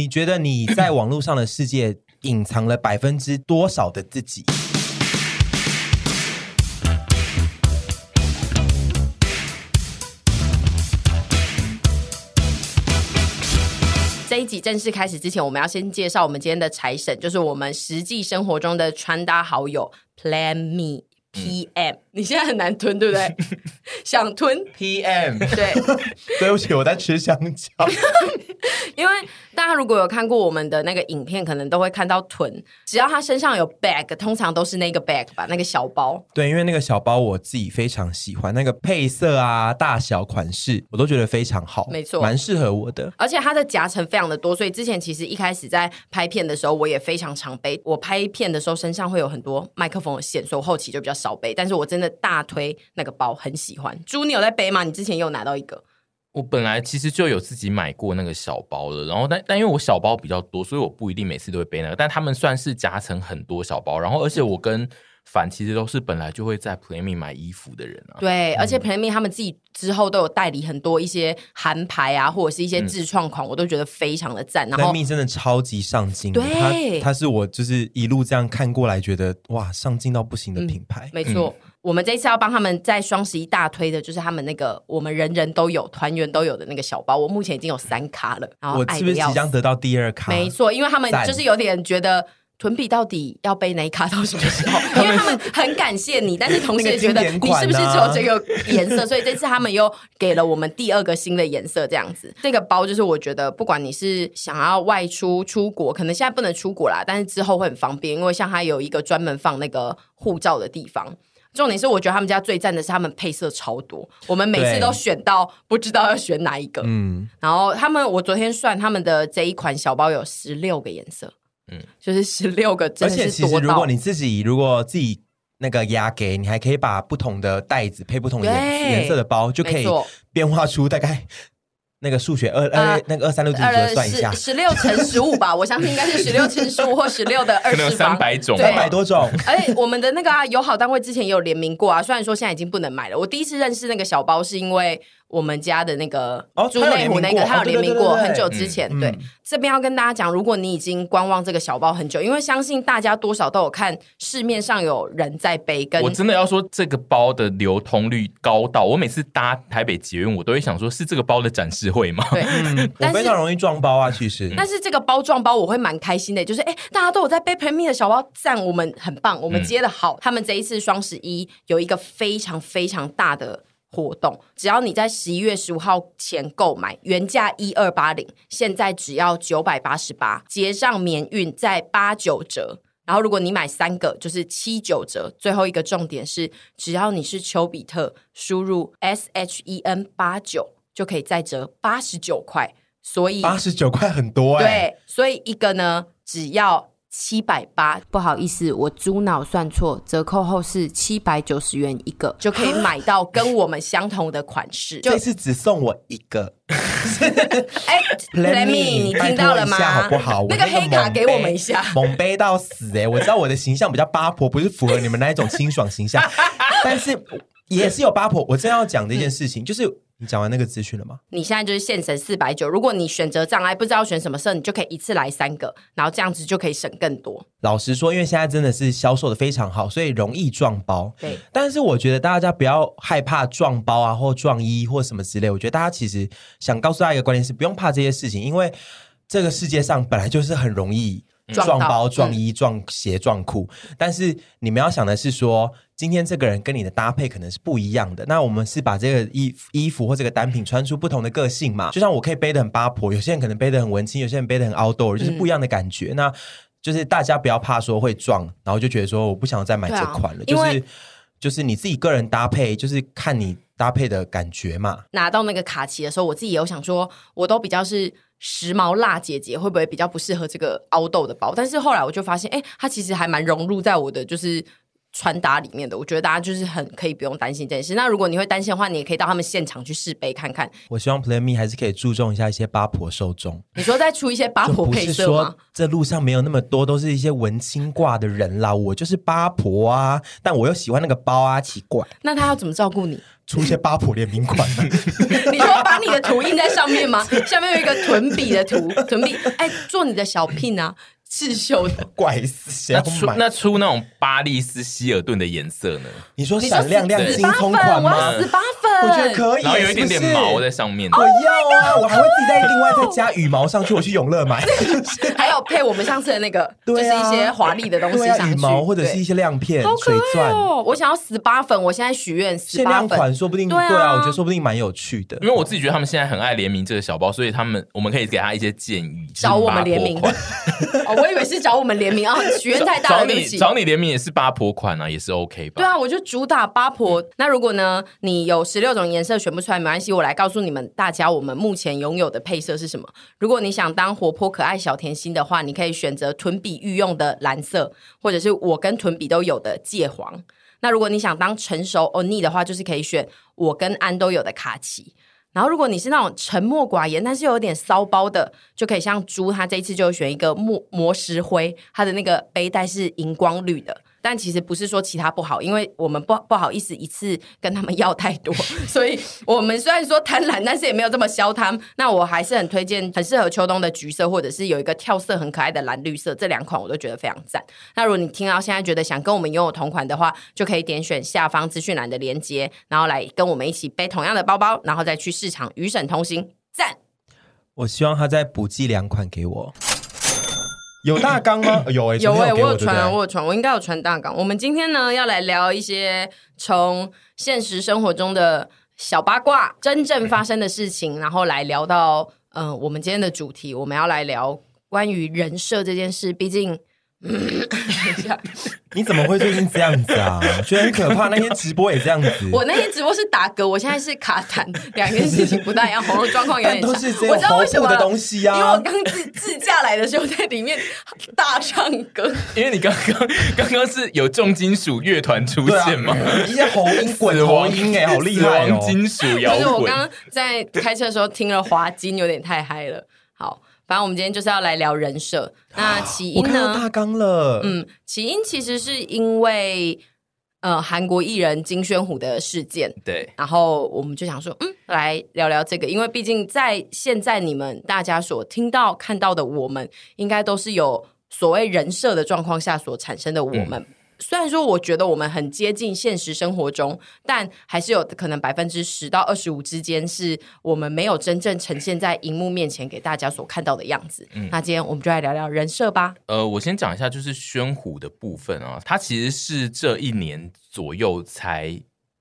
你觉得你在网络上的世界 隐藏了百分之多少的自己？这一集正式开始之前，我们要先介绍我们今天的财神，就是我们实际生活中的穿搭好友 Plan Me PM。你现在很难吞，对不对？想吞 PM？对，对不起，我在吃香蕉。因为大家如果有看过我们的那个影片，可能都会看到臀。只要他身上有 bag，通常都是那个 bag 吧，那个小包。对，因为那个小包我自己非常喜欢，那个配色啊、大小款式，我都觉得非常好，没错，蛮适合我的。而且它的夹层非常的多，所以之前其实一开始在拍片的时候，我也非常常背。我拍片的时候身上会有很多麦克风的线，所以我后期就比较少背。但是我真的大推那个包，很喜欢。猪，你有在背吗？你之前有拿到一个。我本来其实就有自己买过那个小包的，然后但但因为我小包比较多，所以我不一定每次都会背那个。但他们算是夹层很多小包，然后而且我跟凡其实都是本来就会在 plain-me 买衣服的人啊。对，而且 plain-me 他们自己之后都有代理很多一些韩牌啊，或者是一些自创款，嗯、我都觉得非常的赞。然后 plain-me 真的超级上镜，对，他他是我就是一路这样看过来，觉得哇，上镜到不行的品牌。嗯、没错。嗯我们这一次要帮他们在双十一大推的，就是他们那个我们人人都有、团员都有的那个小包。我目前已经有三卡了，然后我是不是即将得到第二卡？没错，因为他们就是有点觉得囤比到底要背哪一卡到什么时候？因为他们很感谢你，但是同时也觉得你是不是只有这个颜色？所以这次他们又给了我们第二个新的颜色，这样子。这个包就是我觉得，不管你是想要外出出国，可能现在不能出国啦，但是之后会很方便，因为像它有一个专门放那个护照的地方。重点是，我觉得他们家最赞的是他们配色超多，我们每次都选到不知道要选哪一个。嗯，然后他们，我昨天算他们的这一款小包有十六个颜色，嗯，就是十六个真的是多。而且其实如果你自己如果自己那个压给，你还可以把不同的袋子配不同颜颜色的包，就可以变化出大概。那个数学二二、呃、那个二三六自己算一下，十六乘十五吧，我相信应该是十六乘十五或十六的二十方，三百种，三百多种。而且我们的那个、啊、友好单位之前也有联名过啊，虽然说现在已经不能买了。我第一次认识那个小包是因为。我们家的那个朱内湖那个，他有联名过很久之前。对，这边要跟大家讲，如果你已经观望这个小包很久，因为相信大家多少都有看市面上有人在背。跟我真的要说，这个包的流通率高到我每次搭台北捷运，我都会想说，是这个包的展示会吗？对，我非常容易撞包啊，其实。但是这个包撞包，我会蛮开心的，就是哎，大家都有在背 plain-me 的小包，赞我们很棒，我们接的好。他们这一次双十一有一个非常非常大的。活动，只要你在十一月十五号前购买，原价一二八零，现在只要九百八十八，结账免运再八九折。然后如果你买三个，就是七九折。最后一个重点是，只要你是丘比特，输入 S H E N 八九就可以再折八十九块。所以八十九块很多哎、欸。对，所以一个呢，只要。七百八，不好意思，我猪脑算错，折扣后是七百九十元一个，就可以买到跟我们相同的款式。这次只送我一个。哎，plain-me，你听到了吗？好不好？那个黑卡给我们一下。猛背到死哎、欸！我知道我的形象比较八婆，不是符合你们那一种清爽形象，但是也是有八婆。我正要讲的一件事情就是。你讲完那个资讯了吗？你现在就是现省四百九，如果你选择障碍不知道选什么色，你就可以一次来三个，然后这样子就可以省更多。老实说，因为现在真的是销售的非常好，所以容易撞包。对，但是我觉得大家不要害怕撞包啊，或撞衣或什么之类。我觉得大家其实想告诉大家一个观念是，不用怕这些事情，因为这个世界上本来就是很容易。撞包、撞衣、撞鞋、撞裤，但是你们要想的是说，今天这个人跟你的搭配可能是不一样的。那我们是把这个衣衣服或这个单品穿出不同的个性嘛？就像我可以背得很八婆，有些人可能背得很文青，有些人背得很 outdoor，就是不一样的感觉。嗯、那就是大家不要怕说会撞，然后就觉得说我不想再买这款了，啊、就是就是你自己个人搭配，就是看你搭配的感觉嘛。拿到那个卡其的时候，我自己也有想说，我都比较是。时髦辣姐姐会不会比较不适合这个凹豆的包？但是后来我就发现，哎，它其实还蛮融入在我的就是穿搭里面的。我觉得大家就是很可以不用担心这件事。那如果你会担心的话，你也可以到他们现场去试背看看。我希望 plain-me 还是可以注重一下一些八婆受众。你说再出一些八婆配色吗？这路上没有那么多都是一些文青挂的人啦，我就是八婆啊，但我又喜欢那个包啊，奇怪。那他要怎么照顾你？出一些巴普联名款？你说把你的图印在上面吗？下面有一个臀比的图，臀比哎，做你的小聘啊。刺绣的 怪死，那出那出那种巴利斯希尔顿的颜色呢？你说闪亮亮金葱款吗？十八粉，我觉得可以，然后有一点点毛在上面。我要啊，我还会自己再另外再加羽毛上去。我去永乐买，还有配我们上次的那个，就是一些华丽的东西上去，羽毛或者是一些亮片、水钻。我想要十八粉，我现在许愿十八粉，款说不定对啊，我觉得说不定蛮有趣的。因为我自己觉得他们现在很爱联名这个小包，所以他们我们可以给他一些建议，找我们联名。我以为是找我们联名啊，许愿太大了。找你找你联名也是八婆款啊，也是 OK 吧？对啊，我就主打八婆。那如果呢，你有十六种颜色选不出来没关系，我来告诉你们大家，我们目前拥有的配色是什么。如果你想当活泼可爱小甜心的话，你可以选择臀比御用的蓝色，或者是我跟臀比都有的芥黄。那如果你想当成熟欧尼的话，就是可以选我跟安都有的卡其。然后，如果你是那种沉默寡言，但是又有点骚包的，就可以像猪，他这一次就选一个磨磨石灰，它的那个背带是荧光绿的。但其实不是说其他不好，因为我们不不好意思一次跟他们要太多，所以我们虽然说贪婪，但是也没有这么消贪。那我还是很推荐，很适合秋冬的橘色，或者是有一个跳色很可爱的蓝绿色，这两款我都觉得非常赞。那如果你听到现在觉得想跟我们拥有同款的话，就可以点选下方资讯栏的链接，然后来跟我们一起背同样的包包，然后再去市场与省同行。赞！我希望他再补寄两款给我。有大纲吗？有诶、欸，有诶、欸，我有传，我有传，我应该有传大纲。我们今天呢，要来聊一些从现实生活中的小八卦，真正发生的事情，然后来聊到，嗯、呃，我们今天的主题，我们要来聊关于人设这件事。毕竟。嗯，等一下，你怎么会最近这样子啊？觉得很可怕。那天直播也这样子。我那天直播是打嗝，我现在是卡痰，两件事情不大一样，喉咙状况有点像。都是这种喉部的东西啊。因为我刚自自驾来的时候在里面大唱歌。因为你刚刚刚刚是有重金属乐团出现吗？啊、一些喉音 滚喉音哎，好厉害哦！金属摇滚。就是我刚刚在开车的时候听了滑金，有点太嗨了。好。反正我们今天就是要来聊人设。那起因呢？大纲了。嗯，起因其实是因为呃韩国艺人金宣虎的事件。对。然后我们就想说，嗯，来聊聊这个，因为毕竟在现在你们大家所听到看到的，我们应该都是有所谓人设的状况下所产生的我们。嗯虽然说我觉得我们很接近现实生活中，但还是有可能百分之十到二十五之间是我们没有真正呈现在荧幕面前给大家所看到的样子。嗯，那今天我们就来聊聊人设吧。呃，我先讲一下，就是宣虎的部分啊，他其实是这一年左右才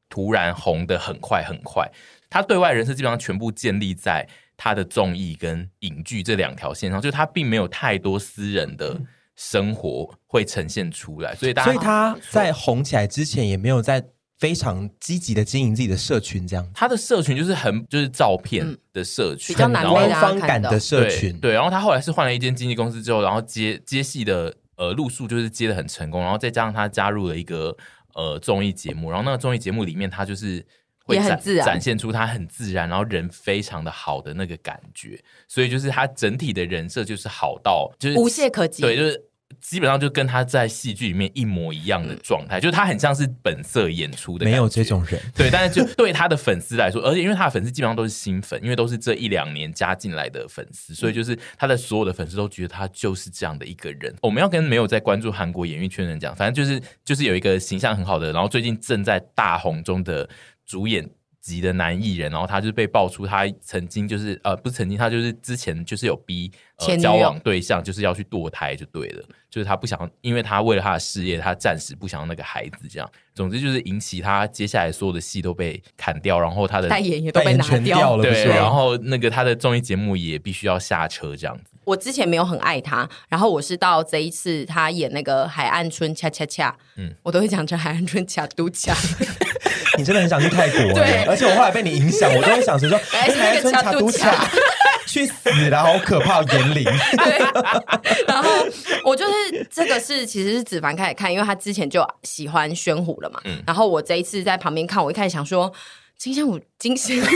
突然红的很快很快。他对外人设基本上全部建立在他的综艺跟影剧这两条线上，就他并没有太多私人的。嗯生活会呈现出来，所以大家，所以他在红起来之前也没有在非常积极的经营自己的社群，这样。他的社群就是很就是照片的社群，嗯、比较难官方感的社群。对，对，然后他后来是换了一间经纪公司之后，然后接接戏的呃路数就是接的很成功，然后再加上他加入了一个呃综艺节目，然后那个综艺节目里面他就是。会展展现出他很自然，然后人非常的好的那个感觉，所以就是他整体的人设就是好到就是无懈可击，对，就是基本上就跟他在戏剧里面一模一样的状态，嗯、就是他很像是本色演出的，没有这种人，对，但是就 对他的粉丝来说，而且因为他的粉丝基本上都是新粉，因为都是这一两年加进来的粉丝，所以就是他的所有的粉丝都觉得他就是这样的一个人。我们要跟没有在关注韩国演艺圈的人讲，反正就是就是有一个形象很好的，然后最近正在大红中的。主演级的男艺人，然后他就被爆出他曾经就是呃不是曾经，他就是之前就是有逼、呃、交往对象就是要去堕胎就对了，就是他不想，因为他为了他的事业，他暂时不想要那个孩子这样。总之就是引起他接下来所有的戏都被砍掉，然后他的代言也都被拿掉，掉了，对，然后那个他的综艺节目也必须要下车这样子。我之前没有很爱他，然后我是到这一次他演那个海岸村恰恰恰，嗯，我都会讲成海岸村恰都恰。你真的很想去泰国，对，而且我后来被你影响，我都会想着说，哎，海岸村恰都恰，去死了，好可怕，言灵。然后我就是这个是其实是子凡开始看，因为他之前就喜欢宣虎了嘛，嗯，然后我这一次在旁边看，我一开始想说。金仙虎，金宣虎，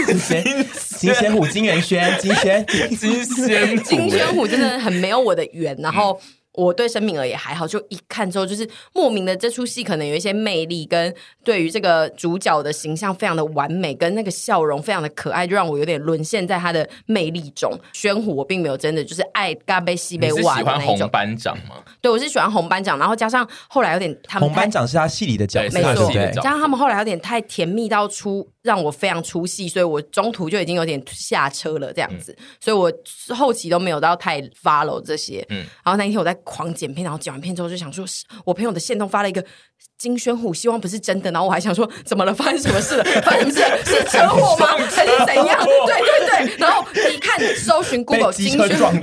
金虎，金元轩，金仙，金仙，金仙虎真的很没有我的缘。然后我对申敏儿也还好，就一看之后就是莫名的这出戏可能有一些魅力，跟对于这个主角的形象非常的完美，跟那个笑容非常的可爱，就让我有点沦陷在他的魅力中。宣虎我并没有真的就是爱嘎贝西贝瓦的那种。喜欢红班长吗？对，我是喜欢红班长，然后加上后来有点他们红班长是他戏里的角色，没错，对，加上他们后来有点太甜蜜到出让我非常出戏，所以我中途就已经有点下车了这样子，嗯、所以我后期都没有到太 follow 这些。嗯，然后那一天我在狂剪片，然后剪完片之后就想说，我朋友的线都发了一个。金宣虎希望不是真的，然后我还想说，怎么了？发生什么事了？发生什么事？是车祸吗？还是怎样？对对对。然后一看搜寻 Google 金宣虎，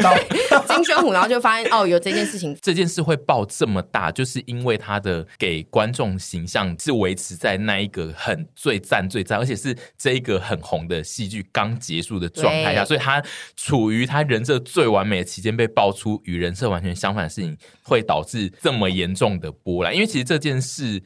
金宣虎，然后就发现哦，有这件事情。这件事会爆这么大，就是因为他的给观众形象是维持在那一个很最赞最赞，而且是这一个很红的戏剧刚结束的状态下，所以他处于他人设最完美的期间被爆出与人设完全相反的事情，会导致这么严重的波澜。因为其实这件事。是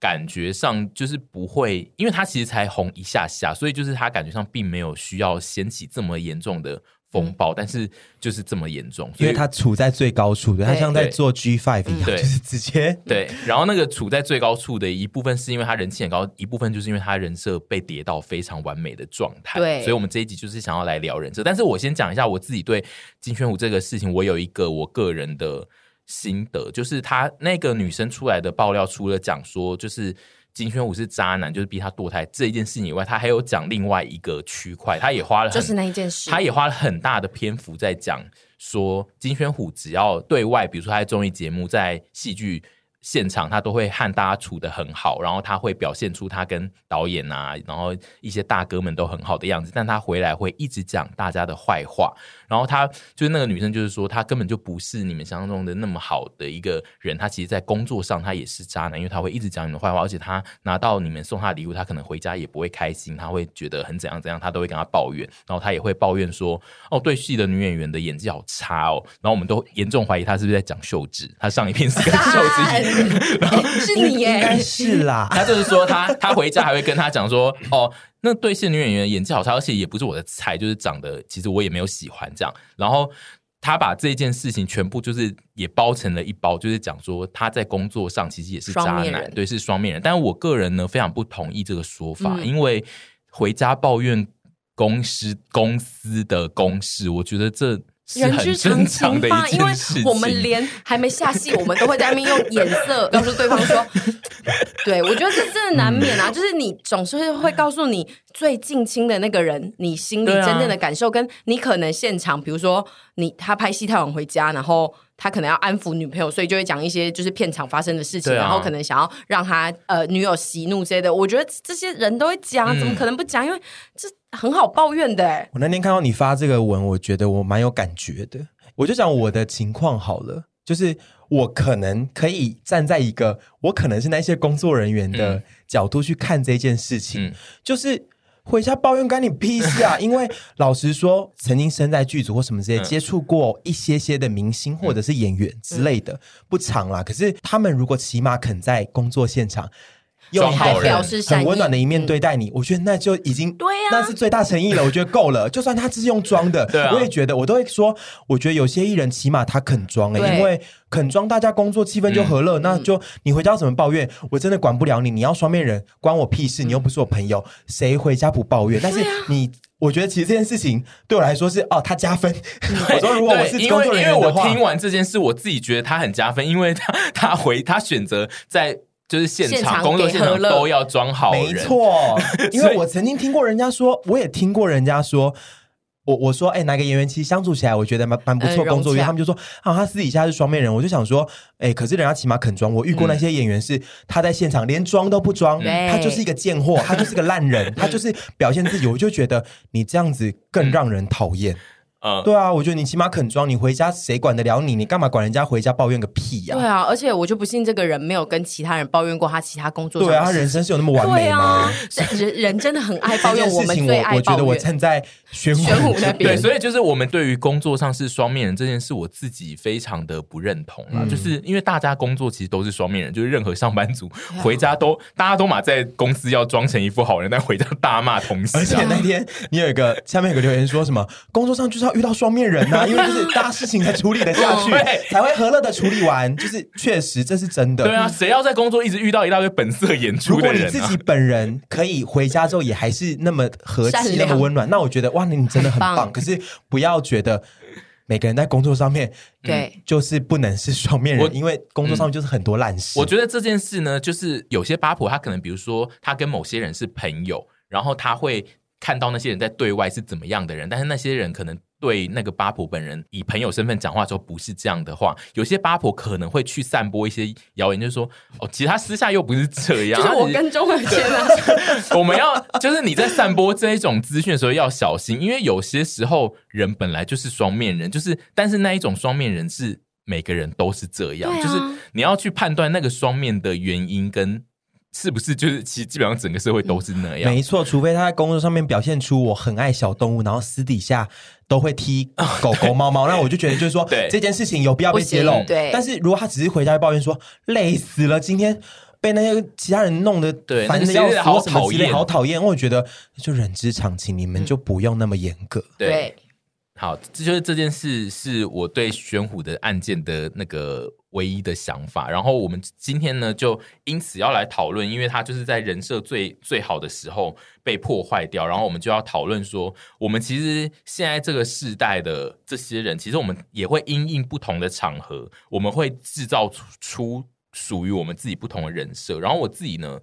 感觉上就是不会，因为他其实才红一下下，所以就是他感觉上并没有需要掀起这么严重的风暴，嗯、但是就是这么严重，因为他处在最高处的，他像在做 G Five 一样，就是直接 对。然后那个处在最高处的一部分是因为他人气很高，一部分就是因为他人设被叠到非常完美的状态。对，所以我们这一集就是想要来聊人设，但是我先讲一下我自己对金宣虎这个事情，我有一个我个人的。心得就是，他那个女生出来的爆料，除了讲说就是金宣虎是渣男，就是逼他堕胎这一件事情以外，他还有讲另外一个区块，他也花了就是那一件事，他也花了很大的篇幅在讲说金宣虎只要对外，比如说他在综艺节目，在戏剧。现场他都会和大家处得很好，然后他会表现出他跟导演啊，然后一些大哥们都很好的样子。但他回来会一直讲大家的坏话，然后他就是那个女生，就是说他根本就不是你们想象中的那么好的一个人。他其实，在工作上他也是渣男，因为他会一直讲你们坏话，而且他拿到你们送他的礼物，他可能回家也不会开心，他会觉得很怎样怎样，他都会跟他抱怨。然后他也会抱怨说：“哦，对戏的女演员的演技好差哦。”然后我们都严重怀疑他是不是在讲秀智。他上一篇是跟秀智。然后是你耶，应该是啦。他就是说他，他他回家还会跟他讲说，哦，那对戏女演员演技好差，而且也不是我的菜，就是长得其实我也没有喜欢这样。然后他把这件事情全部就是也包成了一包，就是讲说他在工作上其实也是渣男，对，是双面人。但是我个人呢非常不同意这个说法，嗯、因为回家抱怨公司公司的公事，我觉得这。人之常情吧，因为我们连还没下戏，我们都会在那边用眼色告诉对方说，对，我觉得这真的难免啊，就是你总是会告诉你最近亲的那个人，你心里真正的感受，跟你可能现场，比如说你他拍戏太晚回家，然后他可能要安抚女朋友，所以就会讲一些就是片场发生的事情，然后可能想要让他呃女友息怒之类的。我觉得这些人都会讲，怎么可能不讲？因为这。很好抱怨的哎！我那天看到你发这个文，我觉得我蛮有感觉的。我就讲我的情况好了，就是我可能可以站在一个我可能是那些工作人员的角度去看这件事情，嗯、就是回家抱怨干你屁事啊！因为老实说，曾经身在剧组或什么之类，接触过一些些的明星或者是演员之类的，不长啦。可是他们如果起码肯在工作现场。用好人很温暖的一面对待你，我觉得那就已经对呀，那是最大诚意了。我觉得够了，就算他是用装的，我也觉得，我都会说，我觉得有些艺人起码他肯装哎，因为肯装，大家工作气氛就和乐。那就你回家怎么抱怨？我真的管不了你，你要双面人，关我屁事！你又不是我朋友，谁回家不抱怨？但是你，我觉得其实这件事情对我来说是哦，他加分。我说如果我是工作人员的话，我听完这件事，我自己觉得他很加分，因为他他回他选择在。就是现场工作现场都要装好人，没错。因为我曾经听过人家说，我也听过人家说，我我说，哎、欸，哪个演员其实相处起来，我觉得蛮蛮不错，工作，因为他们就说啊，他私底下是双面人。我就想说，哎、欸，可是人家起码肯装。我遇过那些演员是他在现场连装都不装，嗯、他就是一个贱货，他就是个烂人，他就是表现自己。我就觉得你这样子更让人讨厌。嗯，对啊，我觉得你起码肯装，你回家谁管得了你？你干嘛管人家回家抱怨个屁呀？对啊，而且我就不信这个人没有跟其他人抱怨过他其他工作。对啊，他人生是有那么完美吗？人人真的很爱抱怨，我们最爱抱怨。我觉得我站在玄武那边，对，所以就是我们对于工作上是双面人这件事，我自己非常的不认同啊。就是因为大家工作其实都是双面人，就是任何上班族 回家都大家都嘛在公司要装成一副好人，但回家大骂同事。而且那天你有一个下面有个留言说什么工作上就是要遇到双面人呐、啊，因为就是大家事情才处理得下去，才会和乐的处理完。就是确实这是真的。对啊，谁要在工作一直遇到一大堆本色演出的人、啊？如果你自己本人可以回家之后也还是那么和气、那么温暖，那我觉得哇，你真的很棒。棒可是不要觉得。每个人在工作上面，对、嗯，就是不能是双面人，因为工作上面就是很多烂事、嗯。我觉得这件事呢，就是有些八婆，他可能比如说他跟某些人是朋友，然后他会看到那些人在对外是怎么样的人，但是那些人可能。对那个八婆本人以朋友身份讲话时候不是这样的话，有些八婆可能会去散播一些谣言，就是说哦，其实他私下又不是这样。就是我跟钟伟谦啊，我们要就是你在散播这一种资讯的时候要小心，因为有些时候人本来就是双面人，就是但是那一种双面人是每个人都是这样，啊、就是你要去判断那个双面的原因跟。是不是就是其实基本上整个社会都是那样？没错，除非他在工作上面表现出我很爱小动物，然后私底下都会踢狗狗猫猫，那我就觉得就是说这件事情有必要被揭露。对，但是如果他只是回家抱怨说累死了，今天被那些其他人弄得烦的要死，好讨厌，好讨厌，我觉得就人之常情，你们就不用那么严格。对。对好，这就是这件事是我对玄虎的案件的那个唯一的想法。然后我们今天呢，就因此要来讨论，因为他就是在人设最最好的时候被破坏掉。然后我们就要讨论说，我们其实现在这个世代的这些人，其实我们也会因应不同的场合，我们会制造出属于我们自己不同的人设。然后我自己呢。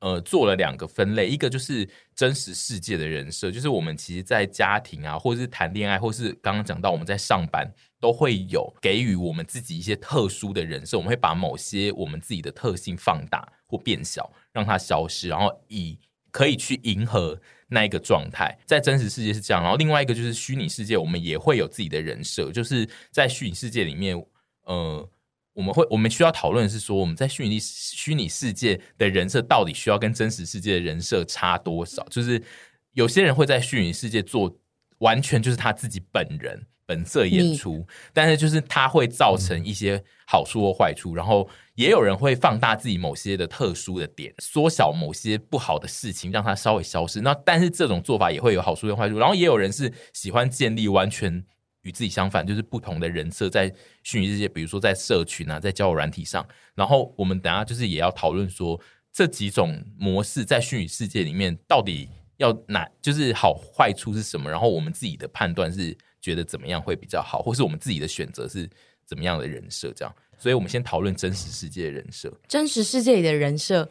呃，做了两个分类，一个就是真实世界的人设，就是我们其实，在家庭啊，或者是谈恋爱，或是刚刚讲到我们在上班，都会有给予我们自己一些特殊的人设，我们会把某些我们自己的特性放大或变小，让它消失，然后以可以去迎合那一个状态。在真实世界是这样，然后另外一个就是虚拟世界，我们也会有自己的人设，就是在虚拟世界里面，呃。我们会，我们需要讨论的是说，我们在虚拟虚拟世界的人设到底需要跟真实世界的人设差多少？就是有些人会在虚拟世界做完全就是他自己本人本色演出，但是就是它会造成一些好处或坏处。然后也有人会放大自己某些的特殊的点，缩小某些不好的事情，让它稍微消失。那但是这种做法也会有好处跟坏处。然后也有人是喜欢建立完全。与自己相反，就是不同的人设在虚拟世界，比如说在社群啊，在交友软体上。然后我们等下就是也要讨论说，这几种模式在虚拟世界里面到底要哪，就是好坏处是什么？然后我们自己的判断是觉得怎么样会比较好，或是我们自己的选择是怎么样的人设？这样，所以我们先讨论真实世界的人设。真实世界里的人设，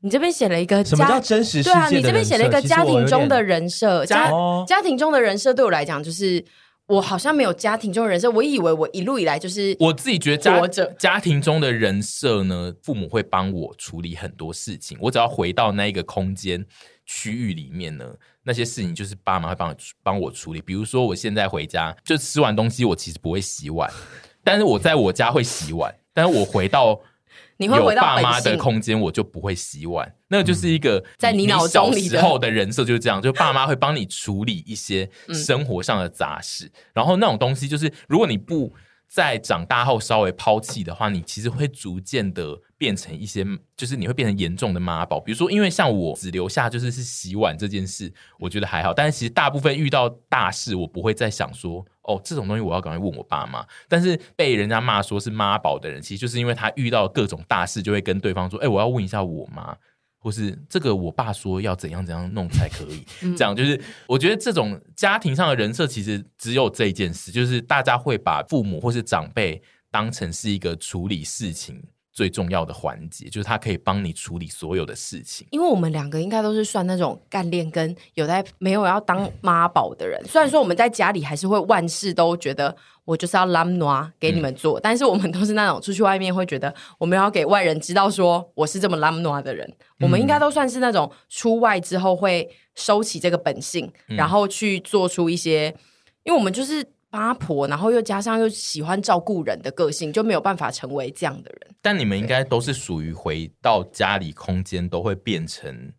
你这边写了一个什么叫真实世界？对啊，你这边写了一个家庭中的人设，家家庭中的人设对我来讲就是。我好像没有家庭中的人设，我以为我一路以来就是我自己觉得家家庭中的人设呢，父母会帮我处理很多事情，我只要回到那一个空间区域里面呢，那些事情就是爸妈会帮我帮我处理。比如说我现在回家就吃完东西，我其实不会洗碗，但是我在我家会洗碗，但是我回到。你会回到爸妈的空间，我就不会洗碗。那个就是一个在你脑中里时候的人设就是这样，就爸妈会帮你处理一些生活上的杂事。然后那种东西就是，如果你不在长大后稍微抛弃的话，你其实会逐渐的变成一些，就是你会变成严重的妈宝。比如说，因为像我只留下就是是洗碗这件事，我觉得还好。但是其实大部分遇到大事，我不会再想说。哦，这种东西我要赶快问我爸妈。但是被人家骂说是妈宝的人，其实就是因为他遇到各种大事，就会跟对方说：“哎，我要问一下我妈，或是这个我爸说要怎样怎样弄才可以。”这样就是我觉得这种家庭上的人设，其实只有这一件事，就是大家会把父母或是长辈当成是一个处理事情。最重要的环节就是他可以帮你处理所有的事情，因为我们两个应该都是算那种干练跟有在没有要当妈宝的人。虽然说我们在家里还是会万事都觉得我就是要懒惰给你们做，嗯，但是我们都是那种出去外面会觉得我们要给外人知道说我是这么懒惰的人。我们应该都算是那种出外之后会收起这个本性，嗯，然后去做出一些，因为我们就是。八婆，然后又加上又喜欢照顾人的个性，就没有办法成为这样的人。但你们应该都是属于回到家里空间都会变成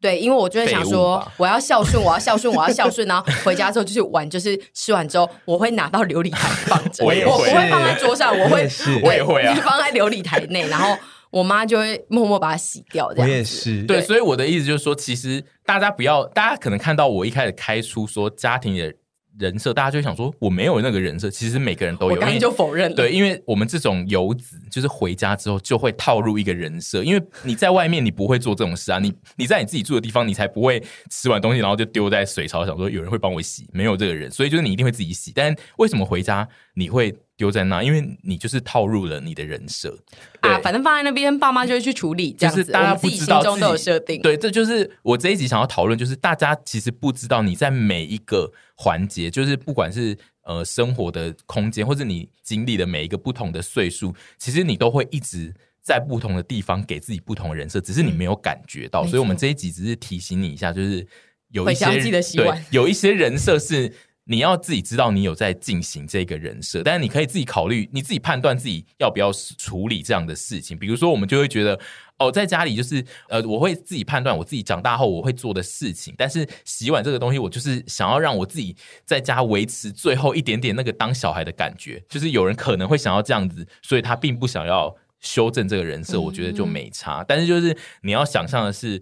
对，因为我就会想说，我要孝顺，我要孝顺，我要孝顺，然后回家之后就是玩，就是吃完之后我会拿到琉璃台放着，我，我不会放在桌上，我会我也会啊，放在琉璃台内，然后我妈就会默默把它洗掉。这样我也是对，所以我的意思就是说，其实大家不要，大家可能看到我一开始开出说家庭的。人设，大家就会想说我没有那个人设。其实每个人都有，我刚才就否认了。对，因为我们这种游子，就是回家之后就会套入一个人设。因为你在外面，你不会做这种事啊。你你在你自己住的地方，你才不会吃完东西然后就丢在水槽，想说有人会帮我洗。没有这个人，所以就是你一定会自己洗。但为什么回家你会丢在那？因为你就是套入了你的人设啊。反正放在那边，爸妈就会去处理。这样子，就是大家不知道自己，心中都有设定。对，这就是我这一集想要讨论，就是大家其实不知道你在每一个。环节就是不管是呃生活的空间，或者你经历的每一个不同的岁数，其实你都会一直在不同的地方给自己不同的人设，只是你没有感觉到。嗯、所以，我们这一集只是提醒你一下，就是有一些对 有一些人设是你要自己知道你有在进行这个人设，但是你可以自己考虑，你自己判断自己要不要处理这样的事情。比如说，我们就会觉得。哦，在家里就是呃，我会自己判断我自己长大后我会做的事情。但是洗碗这个东西，我就是想要让我自己在家维持最后一点点那个当小孩的感觉。就是有人可能会想要这样子，所以他并不想要修正这个人设，我觉得就没差。但是就是你要想象的是，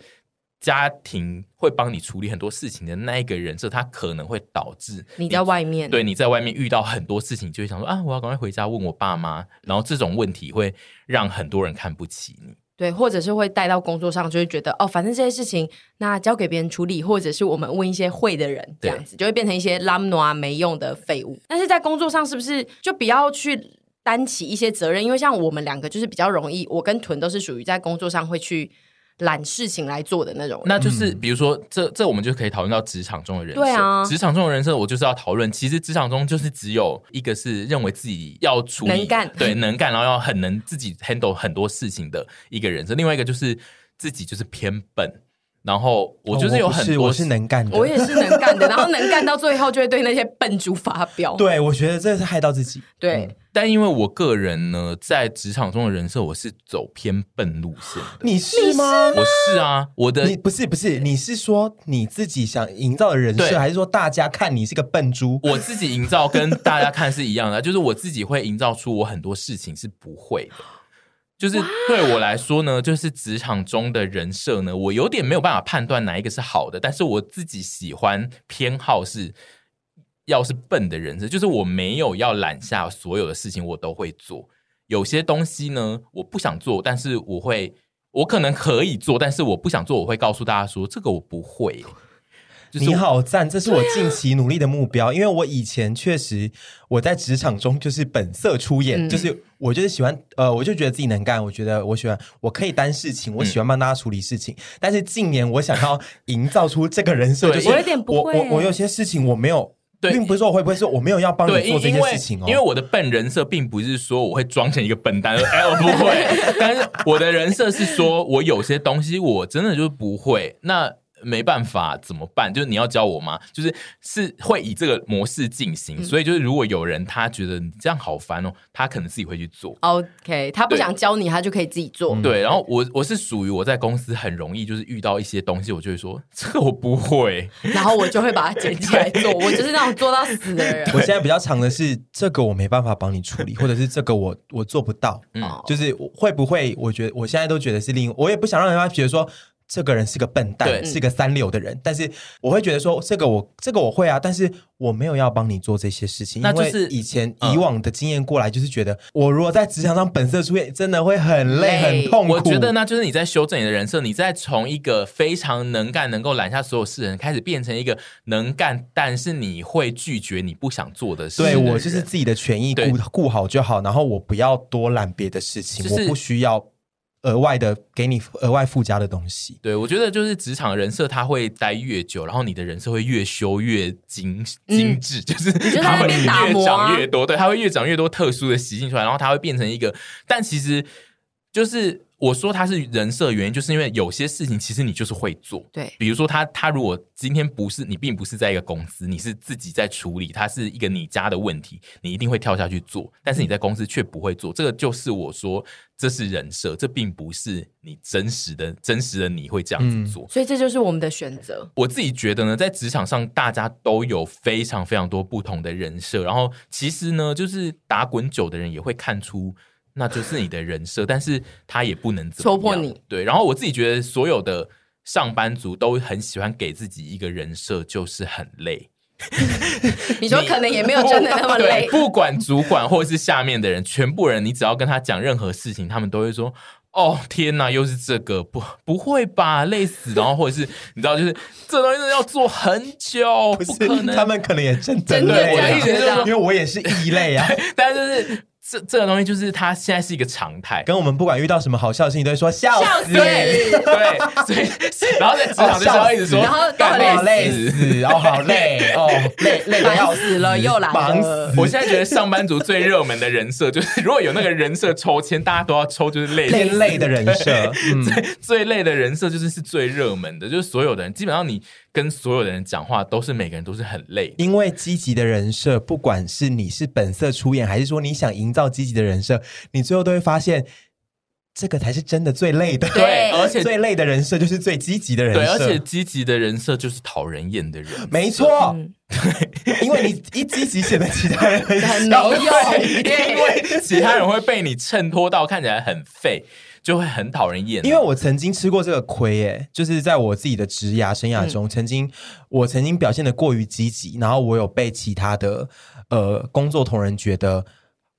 家庭会帮你处理很多事情的那一个人设，他可能会导致你，你在外面，对，你在外面遇到很多事情，就会想说啊，我要赶快回家问我爸妈。然后这种问题会让很多人看不起你。对，或者是会带到工作上，就会觉得哦，反正这些事情那交给别人处理，或者是我们问一些会的人，这样子就会变成一些拉姆啊没用的废物。但是在工作上，是不是就不要去担起一些责任？因为像我们两个就是比较容易，我跟屯都是属于在工作上会去。揽事情来做的那种，那就是比如说，这这我们就可以讨论到职场中的人设。对啊，职场中的人设，我就是要讨论。其实职场中就是只有一个是认为自己要处理，能干，对，能干，然后要很能自己 handle 很多事情的一个人设。另外一个就是自己就是偏笨。然后我就是有很多，我是能干的，我也是能干的。然后能干到最后就会对那些笨猪发飙。对，我觉得这是害到自己。对，嗯、但因为我个人呢，在职场中的人设，我是走偏笨路线的。你是吗？我是啊，我的你不是不是，你是说你自己想营造的人设，还是说大家看你是个笨猪？我自己营造跟大家看是一样的，就是我自己会营造出我很多事情是不会的。就是对我来说呢，就是职场中的人设呢，我有点没有办法判断哪一个是好的，但是我自己喜欢偏好是要是笨的人设，就是我没有要揽下所有的事情，我都会做。有些东西呢，我不想做，但是我会，我可能可以做，但是我不想做，我会告诉大家说这个我不会。就是、你好赞，这是我近期努力的目标。啊、因为我以前确实我在职场中就是本色出演，嗯、就是我就是喜欢呃，我就觉得自己能干，我觉得我喜欢我可以担事情，我喜欢帮大家处理事情。嗯、但是近年我想要营造出这个人设，就是我有点不会我我我有些事情我没有，对并不是说我会不会说我没有要帮你做这件事情哦，因为我的笨人设并不是说我会装成一个笨蛋，哎，我不会。但是我的人设是说我有些东西我真的就不会那。没办法怎么办？就是你要教我吗？就是是会以这个模式进行，嗯、所以就是如果有人他觉得你这样好烦哦，他可能自己会去做。OK，他不想教你，他就可以自己做。对，然后我我是属于我在公司很容易就是遇到一些东西，我就会说这个我不会，然后我就会把它捡起来做。我就是那种做到死的人。我现在比较常的是这个我没办法帮你处理，或者是这个我我做不到。嗯，就是会不会？我觉得我现在都觉得是另，我也不想让人家觉得说。这个人是个笨蛋，是个三流的人，嗯、但是我会觉得说，这个我这个我会啊，但是我没有要帮你做这些事情，那就是以前以往的经验过来，就是觉得、嗯、我如果在职场上本色出演，真的会很累，很痛苦。我觉得那就是你在修正你的人设，你在从一个非常能干、能够揽下所有事的人，开始变成一个能干，但是你会拒绝你不想做的事的。对，我就是自己的权益顾顾好就好，然后我不要多揽别的事情，我不需要。额外的给你额外附加的东西，对，我觉得就是职场人设，他会待越久，然后你的人设会越修越精精致，嗯、就是他会越长越多，对，他会越长越多特殊的习性出来，然后他会变成一个，但其实就是。我说他是人设原因，就是因为有些事情其实你就是会做。对，比如说他他如果今天不是你，并不是在一个公司，你是自己在处理，他是一个你家的问题，你一定会跳下去做。但是你在公司却不会做，这个就是我说这是人设，这并不是你真实的真实的你会这样子做。所以这就是我们的选择。我自己觉得呢，在职场上大家都有非常非常多不同的人设，然后其实呢，就是打滚久的人也会看出。那就是你的人设，但是他也不能戳破你。对，然后我自己觉得，所有的上班族都很喜欢给自己一个人设，就是很累。你说可能也没有真的那么累。不管主管或是下面的人，全部人，你只要跟他讲任何事情，他们都会说。哦天哪，又是这个不不会吧，累死！然后或者是你知道，就是这东西要做很久，不，不可能。他们可能也真的真的累，因为我也是异类啊。但就是。这这个东西就是它现在是一个常态，跟我们不管遇到什么好笑的事情都会说笑死，对，所以然后在职场就会一直说，然后干累死，哦好累哦累累的要死了又来忙死。我现在觉得上班族最热门的人设就是，如果有那个人设抽签，大家都要抽就是累累累的人设，最最累的人设就是是最热门的，就是所有的人基本上你。跟所有的人讲话，都是每个人都是很累，因为积极的人设，不管是你是本色出演，还是说你想营造积极的人设，你最后都会发现，这个才是真的最累的。对，而且最累的人设就是最积极的人设，对，而且积极的人设就是讨人厌的人。没错，嗯、对，因为你一积极，显得其他人很没用，因为其他人会被你衬托到看起来很废。就会很讨人厌，因为我曾经吃过这个亏，耶，就是在我自己的职涯生涯中，嗯、曾经我曾经表现的过于积极，然后我有被其他的呃工作同仁觉得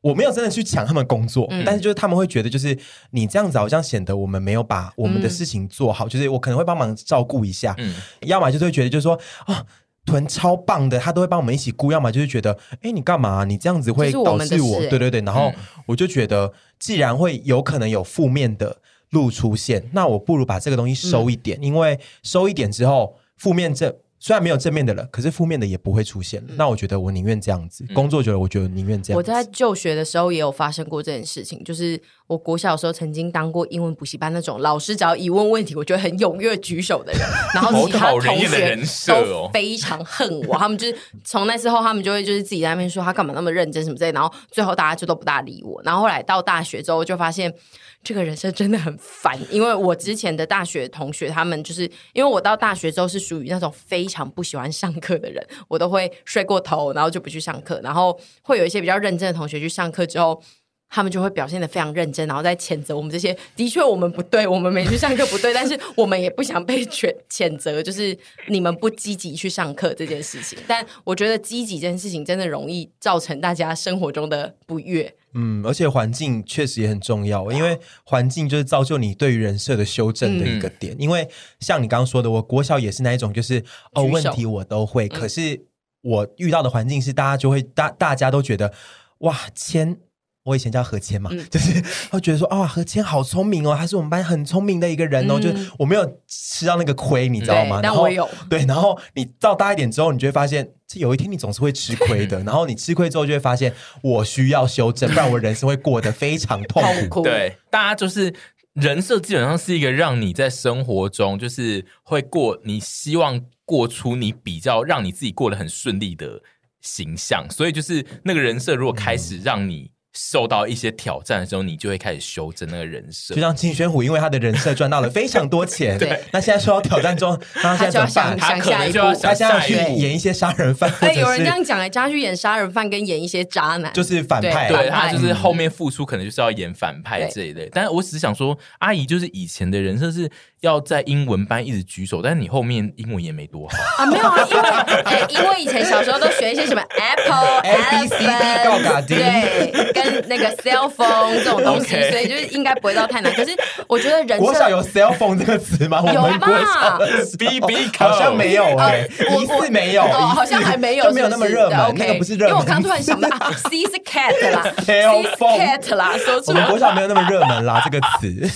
我没有真的去抢他们工作，嗯、但是就是他们会觉得，就是你这样子好像显得我们没有把我们的事情做好，嗯、就是我可能会帮忙照顾一下，嗯，要么就是会觉得就是说啊。团超棒的，他都会帮我们一起顾。要么就是觉得，哎，你干嘛？你这样子会导致我，对对对。然后我就觉得，既然会有可能有负面的路出现，那我不如把这个东西收一点，嗯、因为收一点之后，负面这。虽然没有正面的了，可是负面的也不会出现。嗯、那我觉得我宁愿这样子，工作久了，我觉得宁愿这样子。我在就学的时候也有发生过这件事情，就是我国小的时候曾经当过英文补习班那种老师，只要一问问题，我觉得很踊跃举手的人，然后其他同学都非常恨我。他们就是从那之后，他们就会就是自己在那边说他干嘛那么认真什么之类，然后最后大家就都不大理我。然后后来到大学之后，就发现。这个人生真的很烦，因为我之前的大学同学，他们就是因为我到大学之后是属于那种非常不喜欢上课的人，我都会睡过头，然后就不去上课，然后会有一些比较认真的同学去上课之后，他们就会表现的非常认真，然后再谴责我们这些。的确，我们不对，我们没去上课不对，但是我们也不想被谴谴责，就是你们不积极去上课这件事情。但我觉得积极这件事情真的容易造成大家生活中的不悦。嗯，而且环境确实也很重要，因为环境就是造就你对于人设的修正的一个点。嗯、因为像你刚刚说的，我国小也是那一种，就是哦，问题我都会，嗯、可是我遇到的环境是大家就会大大家都觉得哇，谦，我以前叫何谦嘛，嗯、就是会觉得说啊、哦，何谦好聪明哦，他是我们班很聪明的一个人哦，嗯、就是我没有吃到那个亏，你知道吗？但我有。对，然后你到大一点之后，你就会发现。这有一天你总是会吃亏的，然后你吃亏之后就会发现我需要修正，不然我人生会过得非常痛苦。对，大家就是人设基本上是一个让你在生活中就是会过，你希望过出你比较让你自己过得很顺利的形象，所以就是那个人设如果开始让你。受到一些挑战的时候，你就会开始修正那个人设。就像金宣虎，因为他的人设赚到了非常多钱，对。那现在受到挑战中，那他现在怎么办？他可能就要他现在去演一些杀人犯。哎，有人这样讲哎，他去演杀人犯跟演一些渣男，就是反派。对，他就是后面付出，可能就是要演反派这一类。但是我只是想说，阿姨就是以前的人设是要在英文班一直举手，但是你后面英文也没多好啊。没有啊，因为因为以前小时候都学一些什么 Apple、A B C D 高嘎丁，对，跟那个 cell phone 这种东西，所以就是应该不会到太难。可是我觉得人国小有 cell phone 这个词吗？有吧？B B 好像没有哎，疑似没有，哦好像还没有，就没有那么热门。那个不是热门，因为我刚突然想到啊，C 是 cat 啦，cell phone 啦，说出来。我们国小没有那么热门啦，这个词。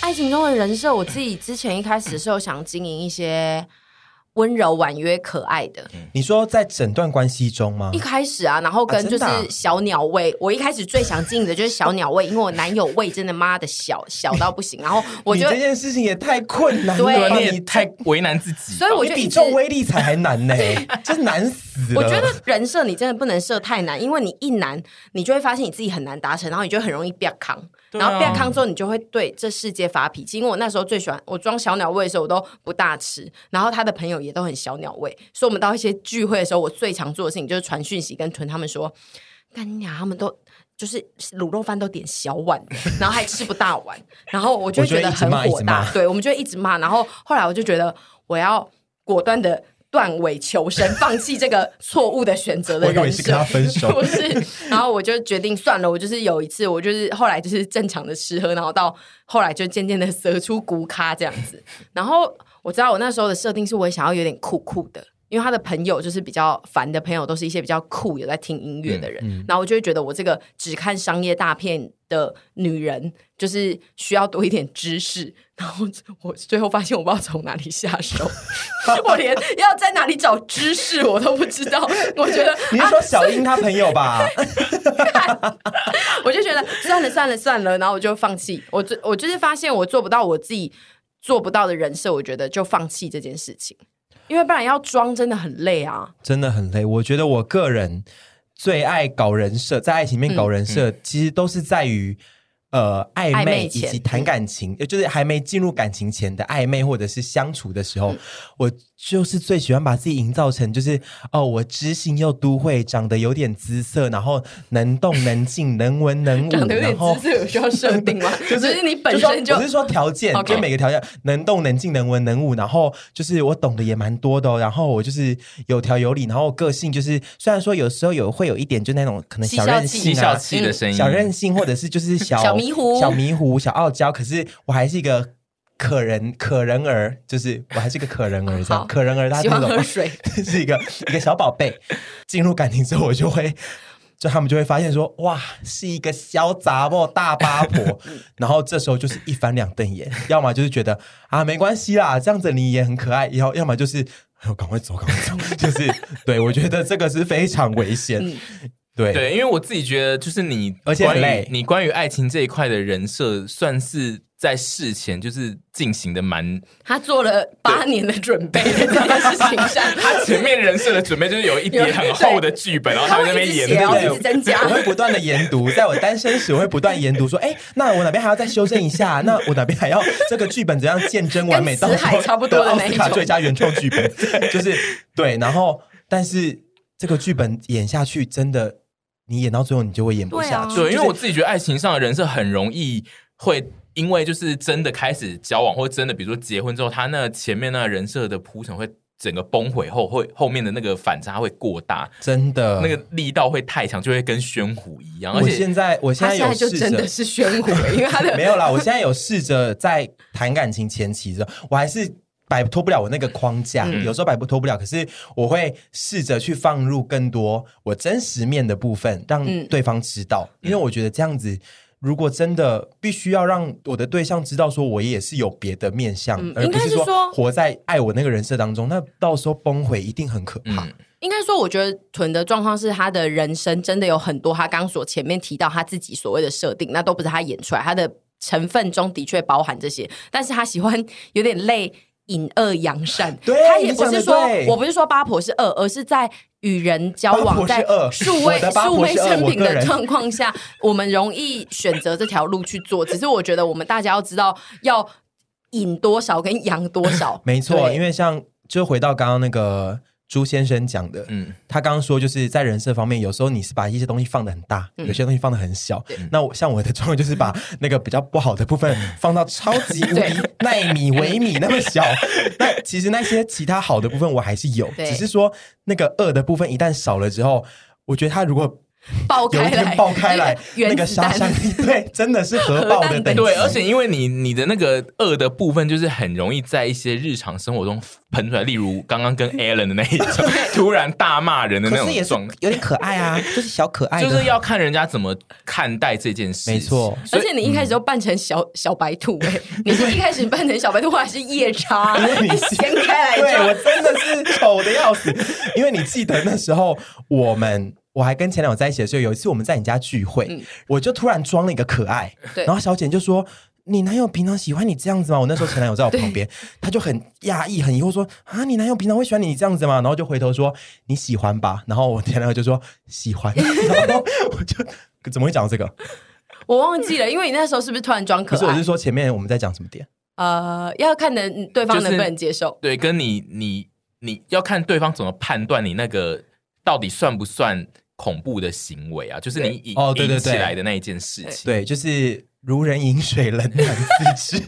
爱情中的人设，我自己之前一开始是有想经营一些。温柔婉约可爱的，你说在整段关系中吗？一开始啊，然后跟就是小鸟胃，我一开始最想进的就是小鸟胃，因为我男友胃真的妈的小小到不行，然后我觉得这件事情也太困难了，对，你太为难自己，所以我觉得比重威力才还难呢，真难死了。我觉得人设你真的不能设太难，因为你一难，你就会发现你自己很难达成，然后你就很容易变康。然后变康之后，你 就会对这世界发脾气。因为我那时候最喜欢我装小鸟胃的时候，我都不大吃。然后他的朋友也都很小鸟胃，所以我们到一些聚会的时候，我最常做的事情就是传讯息跟屯他们说：“干你俩他们都就是卤肉饭都点小碗，然后还吃不大碗。”然后我就觉得很火大。对，我们就一直骂。然后后来我就觉得我要果断的断尾求生，放弃这个错误的选择的人生。我以为是跟他分手，不是。然后我就决定算了，我就是有一次，我就是后来就是正常的吃喝，然后到后来就渐渐的蛇出骨咖这样子。然后我知道我那时候的设定是我也想要有点酷酷的。因为他的朋友就是比较烦的朋友，都是一些比较酷有在听音乐的人，嗯嗯、然后我就会觉得我这个只看商业大片的女人，就是需要多一点知识。然后我最后发现我不知道从哪里下手，我连要在哪里找知识我都不知道。我觉得你是说小英她朋友吧？我就觉得算了算了算了，然后我就放弃。我我就是发现我做不到我自己做不到的人设，我觉得就放弃这件事情。因为不然要装真的很累啊，真的很累。我觉得我个人最爱搞人设，在爱情里面搞人设，嗯、其实都是在于。呃，暧昧以及谈感情，嗯、就是还没进入感情前的暧昧或者是相处的时候，嗯、我就是最喜欢把自己营造成就是哦，我知性又都会，长得有点姿色，然后能动能静，能文能武，长得有点姿色有需要设定吗？就是你本身就，就不是说条件，就每个条件能动能静，能文能武，然后就是我懂得也蛮多的，哦，然后我就是有条有理，然后个性就是虽然说有时候有会有一点就那种可能小任性，啊、小气的声音，小任性或者是就是小 小。迷糊，小迷糊，小傲娇，可是我还是一个可人可人儿，就是我还是一个可人儿，这样可人儿，他喜欢喝水，是一个一个小宝贝。进入感情之后，我就会，就他们就会发现说，哇，是一个小杂货大八婆。然后这时候就是一翻两瞪眼，要么就是觉得啊，没关系啦，这样子你也很可爱，要要么就是赶快走，赶快走，就是对我觉得这个是非常危险。嗯对对，因为我自己觉得，就是你，而且你关于爱情这一块的人设，算是在事前就是进行的蛮，他做了八年的准备 在这件事情上，他前面人设的准备就是有一叠很厚的剧本，然后他在那边演，对，增加，我会不断的研读，在我单身时，我会不断研读，说，哎，那我哪边还要再修正一下？那我哪边还要这个剧本怎样见真完美？到死海差不多的那一种，奥斯卡最佳原创剧本，就是对，然后但是这个剧本演下去真的。你演到最后，你就会演不下去。对，因为我自己觉得爱情上的人设很容易会因为就是真的开始交往，或真的比如说结婚之后，他那前面那人设的铺陈会整个崩毁后，会后面的那个反差会过大，真的那个力道会太强，就会跟宣虎一样。而且现在，我现在有试着就真的是宣虎，因为他的 没有啦。我现在有试着在谈感情前期的时候，我还是。摆脱不了我那个框架，嗯、有时候摆脱不了，可是我会试着去放入更多我真实面的部分，让对方知道。嗯、因为我觉得这样子，如果真的必须要让我的对象知道，说我也是有别的面相，嗯、而不是说活在爱我那个人设当中，那到时候崩毁一定很可怕。嗯、应该说，我觉得屯的状况是他的人生真的有很多，他刚所前面提到他自己所谓的设定，那都不是他演出来，他的成分中的确包含这些，但是他喜欢有点累。隐恶扬善，对他也不是说，我不是说八婆是恶，而是在与人交往在数位数位生平的状况下，我们容易选择这条路去做。只是我觉得，我们大家要知道要引多少跟扬多少。没错，因为像就回到刚刚那个。朱先生讲的，嗯，他刚刚说就是在人设方面，有时候你是把一些东西放的很大，嗯、有些东西放的很小。嗯、那我像我的状况就是把那个比较不好的部分放到超级无敌奈米、微米那么小。那其实那些其他好的部分我还是有，只是说那个恶的部分一旦少了之后，我觉得他如果。爆开来，爆开来，那个杀伤力，对，真的是核爆的等级。对，而且因为你你的那个恶的部分，就是很容易在一些日常生活中喷出来，例如刚刚跟 Alan 的那一种突然大骂人的那种状，有点可爱啊，就是小可爱，就是要看人家怎么看待这件事。没错，而且你一开始就扮成小小白兔，哎，你是一开始扮成小白兔还是夜叉？因为你掀开来，对我真的是丑的要死。因为你记得那时候我们。我还跟前男友在一起的时候，有一次我们在你家聚会，嗯、我就突然装了一个可爱，对然后小简就说：“你男友平常喜欢你这样子吗？”我那时候前男友在我旁边，他就很压抑、很疑惑说：“啊，你男友平常会喜欢你这样子吗？”然后就回头说：“你喜欢吧？”然后我前男友就说：“喜欢。”然后我就怎么会讲到这个？我忘记了，因为你那时候是不是突然装可爱？不是，我是说前面我们在讲什么点？呃，要看能对方能不能接受。对，跟你你你要看对方怎么判断你那个到底算不算。恐怖的行为啊，就是你引哦，对对对，起来的那一件事情，对，就是如人饮水，冷暖自知。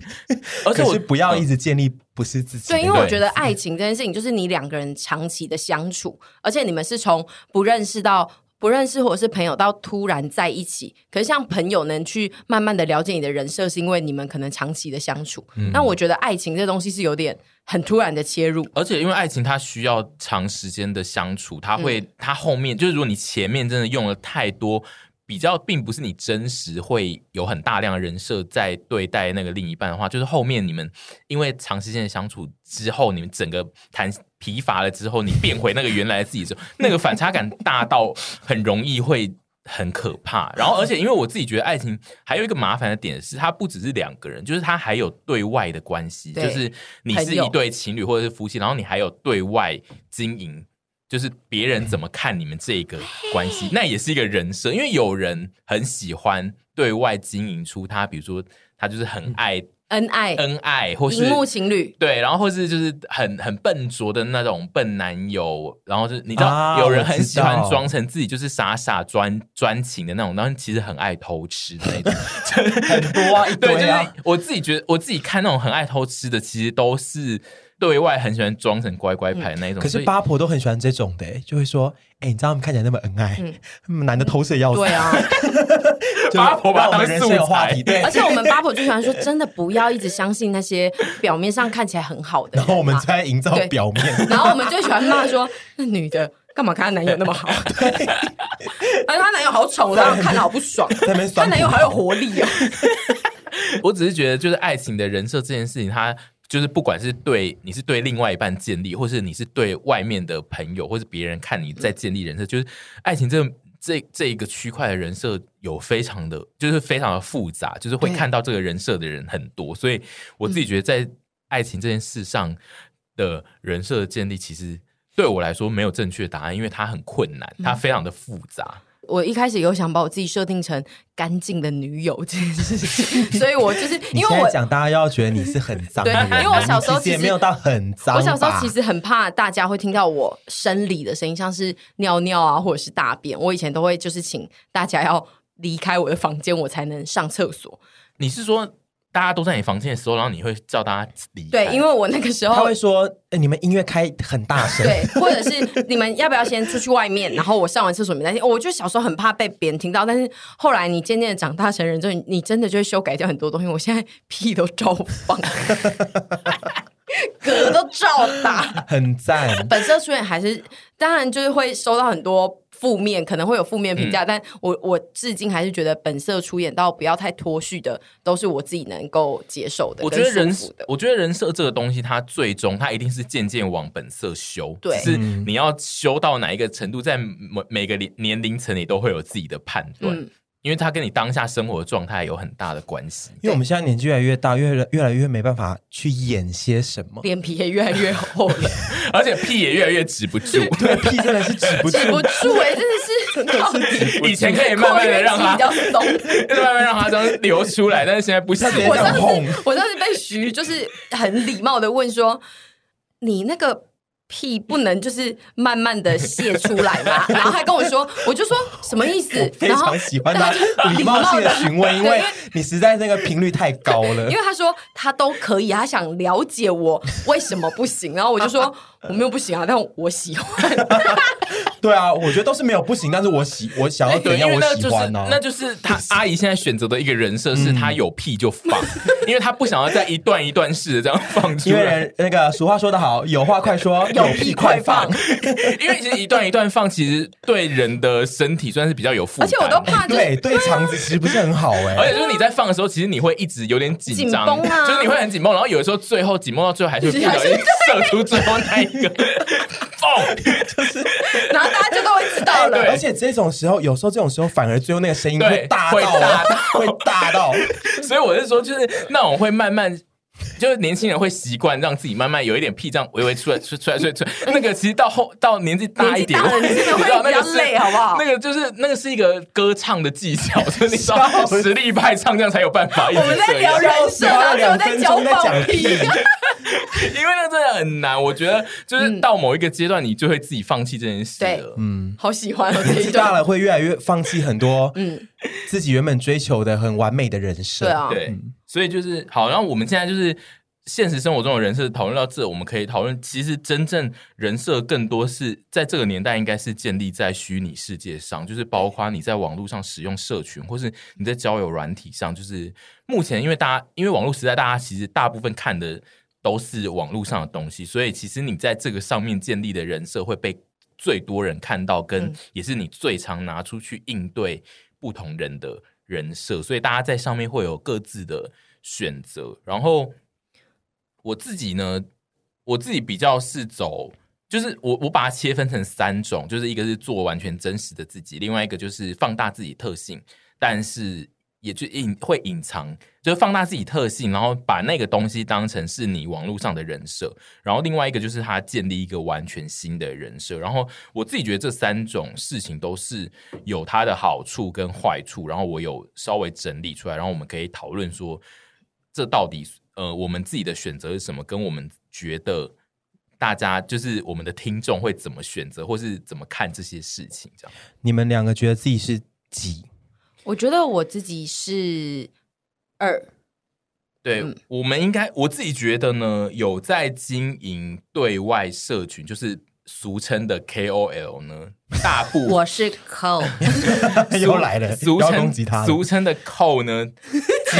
而且我 是不要一直建立不是自己。对，因为我觉得爱情这件事情，就是你两个人长期的相处，而且你们是从不认识到不认识，或者是朋友到突然在一起。可是像朋友能去慢慢的了解你的人设，是因为你们可能长期的相处。那、嗯、我觉得爱情这东西是有点很突然的切入，而且因为爱情它需要长时间的相处，它会、嗯、它后面就是如果你前面真的用了太多。比较并不是你真实会有很大量的人设在对待那个另一半的话，就是后面你们因为长时间的相处之后，你们整个谈疲乏了之后，你变回那个原来的自己之后，那个反差感大到很容易会很可怕。然后，而且因为我自己觉得爱情还有一个麻烦的点是，它不只是两个人，就是它还有对外的关系，就是你是一对情侣或者是夫妻，然后你还有对外经营。就是别人怎么看你们这个关系，那也是一个人设。因为有人很喜欢对外经营出他，比如说他就是很爱恩爱。恩爱，或是荧幕情侣，对，然后或是就是很很笨拙的那种笨男友，然后就是你知道，有人很喜欢装成自己就是傻傻专专情的那种，然后其实很爱偷吃的那种，很多啊，对，就是我自己觉得，我自己看那种很爱偷吃的，其实都是。对外很喜欢装成乖乖牌那一种，可是八婆都很喜欢这种的，就会说：“哎，你知道他们看起来那么恩爱，男的偷吃的要死。”对啊，八婆把我们人生有话题。对，而且我们八婆就喜欢说：“真的不要一直相信那些表面上看起来很好的。”然后我们在营造表面，然后我们就喜欢骂说：“那女的干嘛看她男友那么好？对，而且她男友好丑，让人看得好不爽。她男友好有活力哦。”我只是觉得，就是爱情的人设这件事情，它。就是不管是对你是对另外一半建立，或是你是对外面的朋友，或是别人看你在建立人设，就是爱情这这这一个区块的人设有非常的，就是非常的复杂，就是会看到这个人设的人很多，所以我自己觉得在爱情这件事上的人设的建立，其实对我来说没有正确答案，因为它很困难，它非常的复杂。我一开始有想把我自己设定成干净的女友这件事情，所以我就是因为我讲大家要觉得你是很脏的人，对，因为我小时候其实也没有到很脏。我小时候其实很怕大家会听到我生理的声音，像是尿尿啊，或者是大便。我以前都会就是请大家要离开我的房间，我才能上厕所。你是说？大家都在你房间的时候，然后你会叫大家离开。对，因为我那个时候他会说：“哎，你们音乐开很大声。”对，或者是你们要不要先出去外面？然后我上完厕所没在听。我就小时候很怕被别人听到，但是后来你渐渐的长大成人之后，你真的就会修改掉很多东西。我现在屁都照放，嗝都照打，很赞。本色出演还是当然就是会收到很多。负面可能会有负面评价，嗯、但我我至今还是觉得本色出演到不要太脱序的，都是我自己能够接受的。我觉得人，我觉得人设这个东西，它最终它一定是渐渐往本色修。对，是你要修到哪一个程度，在每每个年年龄层，你都会有自己的判断。嗯因为它跟你当下生活的状态有很大的关系。因为我们现在年纪越来越大，越来越来越没办法去演些什么，脸皮也越来越厚了，而且屁也越来越止不住。对，屁真的是止不住，止不住哎、欸，真的是。以前可以慢慢的让它，慢慢让它这样流出来，但是现在不行。我当时，我当时被徐就是很礼貌的问说：“你那个。”屁不能就是慢慢的泄出来嘛？然后还跟我说，我就说什么意思？非常喜欢他礼貌性的询问，因为你实在那个频率太高了。因为他说他都可以，他想了解我为什么不行。然后我就说我没有不行啊，但我喜欢。对啊，我觉得都是没有不行，但是我喜我想要怎样，我喜欢呢？那就是他 阿姨现在选择的一个人设，是她有屁就放，因为她不想要再一段一段式的这样放出来。因为那个俗话说得好，有话快说。有屁快放，因为其实一段一段放，其实对人的身体算是比较有负担，而且我都怕对对肠子其实不是很好哎。而且就是你在放的时候，其实你会一直有点紧张，就是你会很紧绷，然后有的时候最后紧绷到最后还是会不小心射出最后那一个，爆就是，然后大家就都会知道了。而且这种时候，有时候这种时候反而最后那个声音会大到会大到，所以我是说，就是那种会慢慢。就是年轻人会习惯让自己慢慢有一点屁这样微微出来出出来出来出来，那个其实到后到年纪大一点，你知道那个累好不好？那个就是那个是一个歌唱的技巧，就是你知道实力派唱这样才有办法。我们在聊人生，然后在讲放屁，因为那真的很难。我觉得就是到某一个阶段，你就会自己放弃这件事了。嗯，好喜欢。年纪大了会越来越放弃很多，嗯，自己原本追求的很完美的人设。对啊，对。所以就是好，然后我们现在就是现实生活中的人设讨论到这，我们可以讨论，其实真正人设更多是在这个年代，应该是建立在虚拟世界上，就是包括你在网络上使用社群，或是你在交友软体上，就是目前因为大家因为网络时代，大家其实大部分看的都是网络上的东西，所以其实你在这个上面建立的人设会被最多人看到，跟也是你最常拿出去应对不同人的人设，所以大家在上面会有各自的选择，然后。我自己呢，我自己比较是走，就是我我把它切分成三种，就是一个是做完全真实的自己，另外一个就是放大自己特性，但是也就隐会隐藏，就是放大自己特性，然后把那个东西当成是你网络上的人设，然后另外一个就是他建立一个完全新的人设，然后我自己觉得这三种事情都是有它的好处跟坏处，然后我有稍微整理出来，然后我们可以讨论说这到底。呃，我们自己的选择是什么？跟我们觉得大家就是我们的听众会怎么选择，或是怎么看这些事情？这样，你们两个觉得自己是几？我觉得我自己是二。对，嗯、我们应该，我自己觉得呢，有在经营对外社群，就是。俗称的 KOL 呢，大部我是 Cole，又来了，俗称俗称的 Cole 呢，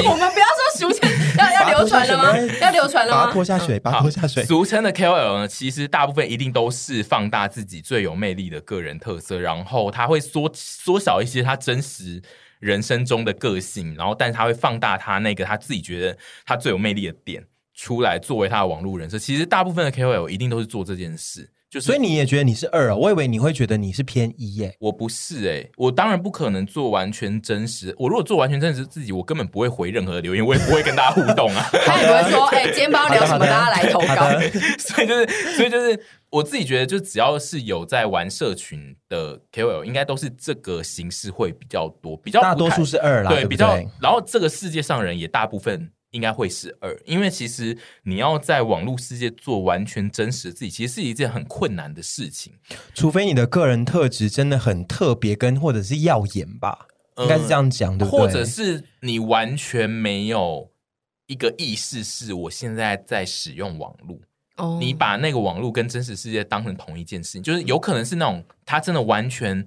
我们不要说俗称，要要流传了吗？要流传了吗？拖下水，把它拖下水。俗称的 KOL 呢，其实大部分一定都是放大自己最有魅力的个人特色，然后他会缩缩小一些他真实人生中的个性，然后但是他会放大他那个他自己觉得他最有魅力的点出来，作为他的网络人设。其实大部分的 KOL 一定都是做这件事。就是、所以你也觉得你是二啊？我以为你会觉得你是偏一耶。我不是哎、欸，我当然不可能做完全真实。我如果做完全真实自己，我根本不会回任何留言，我也不会跟大家互动啊。他也不会说，哎、欸，今天不知道聊什么，大家来投稿。所以就是，所以就是，我自己觉得，就只要是有在玩社群的 KOL，应该都是这个形式会比较多，比较大多数是二啦，对，对对比较。然后这个世界上人也大部分。应该会是二，因为其实你要在网络世界做完全真实的自己，其实是一件很困难的事情。除非你的个人特质真的很特别，跟或者是耀眼吧，应该是这样讲，对不对？或者是你完全没有一个意识，是我现在在使用网络。你把那个网络跟真实世界当成同一件事情，就是有可能是那种他真的完全。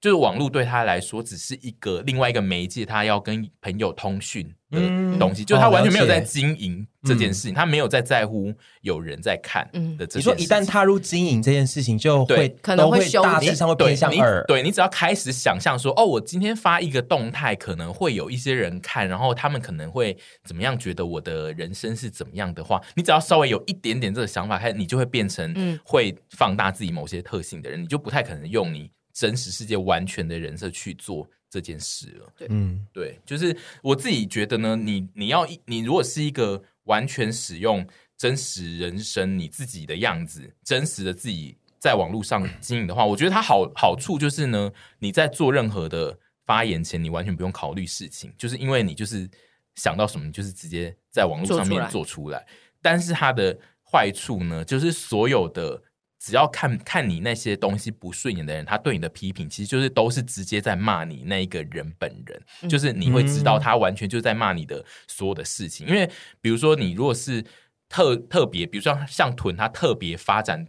就是网络对他来说只是一个另外一个媒介，他要跟朋友通讯的东西，嗯、就是他完全没有在经营这件事情，嗯、他没有在在乎有人在看的这件事情。你说一旦踏入经营这件事情，就会对可能会大致上会偏向二。对，你只要开始想象说，哦，我今天发一个动态，可能会有一些人看，然后他们可能会怎么样觉得我的人生是怎么样的话，你只要稍微有一点点这个想法，开你就会变成会放大自己某些特性的人，你就不太可能用你。真实世界完全的人设去做这件事了，对，嗯，对，就是我自己觉得呢，你你要你如果是一个完全使用真实人生你自己的样子，真实的自己在网络上经营的话，我觉得它好好处就是呢，你在做任何的发言前，你完全不用考虑事情，就是因为你就是想到什么，你就是直接在网络上面做出来。但是它的坏处呢，就是所有的。只要看看你那些东西不顺眼的人，他对你的批评，其实就是都是直接在骂你那一个人本人，嗯、就是你会知道他完全就在骂你的所有的事情。嗯、因为比如说你如果是特特别，比如说像屯，他特别发展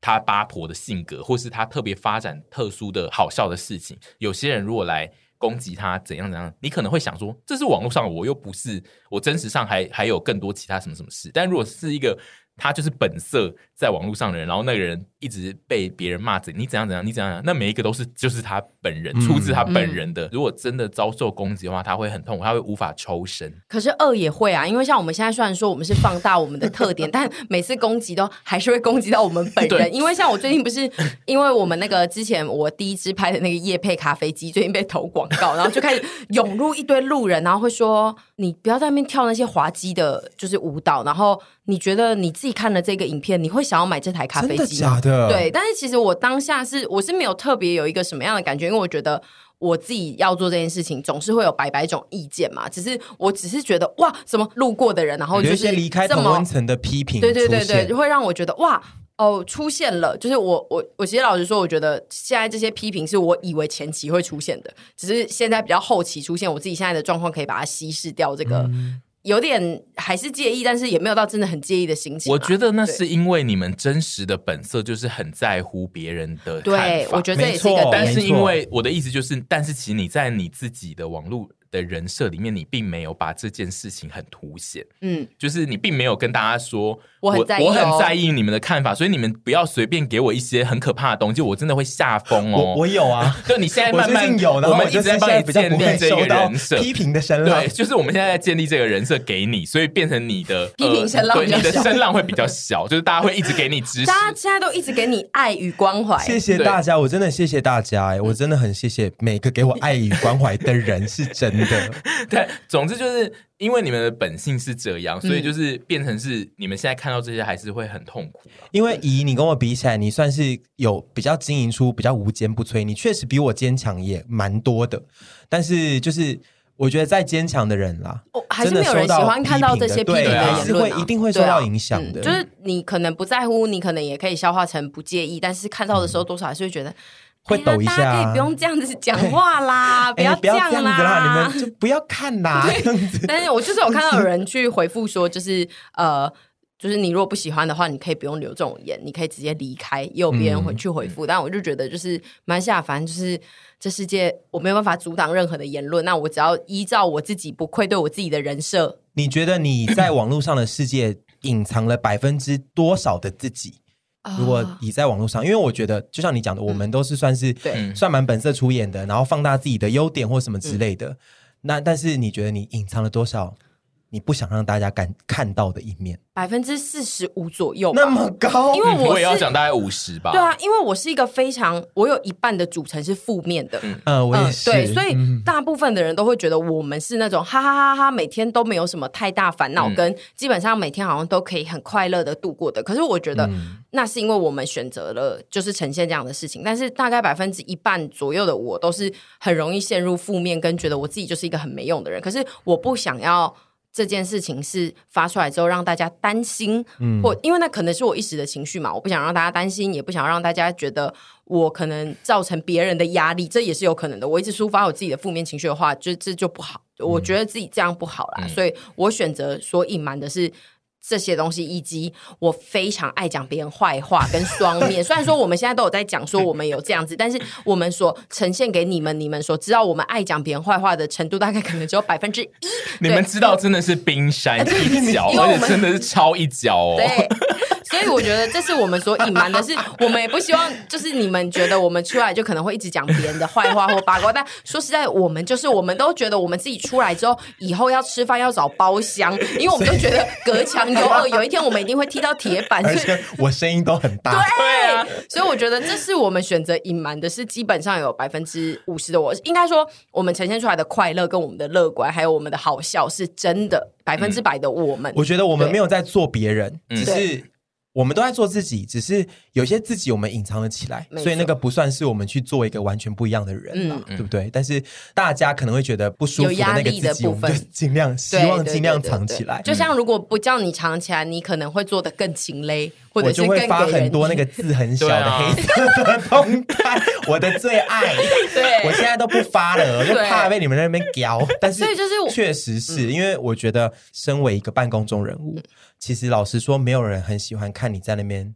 他八婆的性格，或是他特别发展特殊的好笑的事情，有些人如果来攻击他怎样怎样，你可能会想说，这是网络上，我又不是我真实上还还有更多其他什么什么事。但如果是一个他就是本色在网络上的人，然后那个人一直被别人骂着你怎样怎样，你怎样，那每一个都是就是他本人、嗯、出自他本人的。嗯、如果真的遭受攻击的话，他会很痛苦，他会无法抽身。可是恶也会啊，因为像我们现在虽然说我们是放大我们的特点，但每次攻击都还是会攻击到我们本人。因为像我最近不是因为我们那个之前我第一支拍的那个夜配咖啡机最近被投广告，然后就开始涌入一堆路人，然后会说你不要在那边跳那些滑稽的，就是舞蹈，然后。你觉得你自己看了这个影片，你会想要买这台咖啡机？真的假的？对，但是其实我当下是我是没有特别有一个什么样的感觉，因为我觉得我自己要做这件事情，总是会有百百种意见嘛。只是我只是觉得哇，什么路过的人，然后就是离开同温层的批评，对对对对，就会让我觉得哇哦出现了。就是我我我其实老实说，我觉得现在这些批评是我以为前期会出现的，只是现在比较后期出现，我自己现在的状况可以把它稀释掉这个。嗯有点还是介意，但是也没有到真的很介意的心情。我觉得那是因为你们真实的本色就是很在乎别人的看法。对，我觉得这也是一个。但是因为我的意思就是，但是其实你在你自己的网络的人设里面，你并没有把这件事情很凸显，嗯，就是你并没有跟大家说我很在意，我很在意你们的看法，所以你们不要随便给我一些很可怕的东西，我真的会吓疯哦。我我有啊，就你现在慢慢有，我们一直在帮你建立这个人设，批评的声 浪，对，就是我们现在在建立这个人设给你，所以变成你的批评声浪，对，你的声浪会比较小，就是大家会一直给你支持，大家现在都一直给你爱与关怀，谢谢大家，我真的谢谢大家，哎，我真的很谢谢每个给我爱与关怀的人，是真的，对。总之就是因为你们的本性是这样，所以就是变成是你们现在看到这些还是会很痛苦。因为以你跟我比起来，你算是有比较经营出比较无坚不摧，你确实比我坚强也蛮多的。但是就是我觉得再坚强的人啦，还是没有人喜欢看到这些批评的言论，会一定会受到影响的。就是你可能不在乎，你可能也可以消化成不介意，但是看到的时候多少还是会觉得。会抖一下，可以不用这样子讲话啦，不要这样啦，你们就不要看啦。但是，我就是有看到有人去回复说，就是呃，就是你如果不喜欢的话，你可以不用留这种言，你可以直接离开。也有别人回去回复，但我就觉得就是蛮下凡，就是这世界我没有办法阻挡任何的言论，那我只要依照我自己不愧对我自己的人设。你觉得你在网络上的世界隐藏了百分之多少的自己？如果你在网络上，因为我觉得，就像你讲的，我们都是算是对算蛮本色出演的，然后放大自己的优点或什么之类的。那但是你觉得你隐藏了多少？你不想让大家敢看到的一面？百分之四十五左右，那么高？因为我，我也要讲大概五十吧。对啊，因为我是一个非常，我有一半的组成是负面的。嗯，呃、我也是。对，所以大部分的人都会觉得我们是那种哈哈哈哈，每天都没有什么太大烦恼，嗯、跟基本上每天好像都可以很快乐的度过的。可是我觉得那是因为我们选择了就是呈现这样的事情。但是大概百分之一半左右的我都是很容易陷入负面，跟觉得我自己就是一个很没用的人。可是我不想要。这件事情是发出来之后让大家担心，嗯，或因为那可能是我一时的情绪嘛，我不想让大家担心，也不想让大家觉得我可能造成别人的压力，这也是有可能的。我一直抒发我自己的负面情绪的话，就这就不好，我觉得自己这样不好啦，嗯，所以我选择所隐瞒的是。这些东西，以及我非常爱讲别人坏话跟双面。虽然说我们现在都有在讲说我们有这样子，但是我们所呈现给你们，你们所知道我们爱讲别人坏话的程度，大概可能只有 百分之一。你们知道，真的是冰山一角，而且真的是超一角哦。对。所以我觉得这是我们所隐瞒的是，是我们也不希望，就是你们觉得我们出来就可能会一直讲别人的坏话或八卦。但说实在，我们就是我们都觉得我们自己出来之后，以后要吃饭要找包厢，因为我们都觉得隔墙有耳，有一天我们一定会踢到铁板。而且我声音都很大。对啊，所以我觉得这是我们选择隐瞒的，是基本上有百分之五十的我，应该说我们呈现出来的快乐跟我们的乐观，还有我们的好笑，是真的百分之百的我们。我觉得我们没有在做别人，只是。我们都在做自己，只是有些自己我们隐藏了起来，所以那个不算是我们去做一个完全不一样的人嘛，对不对？但是大家可能会觉得不舒服的那个自己，我们就 尽量希望尽量藏起来。就像如果不叫你藏起来，你可能会做的更勤勒，或者就会发很多那个字很小的黑色的动态，我的最爱。对，我现在都不发了，我就怕被你们在那边屌。但是，所以就是确实是因为我觉得，身为一个办公中人物。其实老实说，没有人很喜欢看你在那边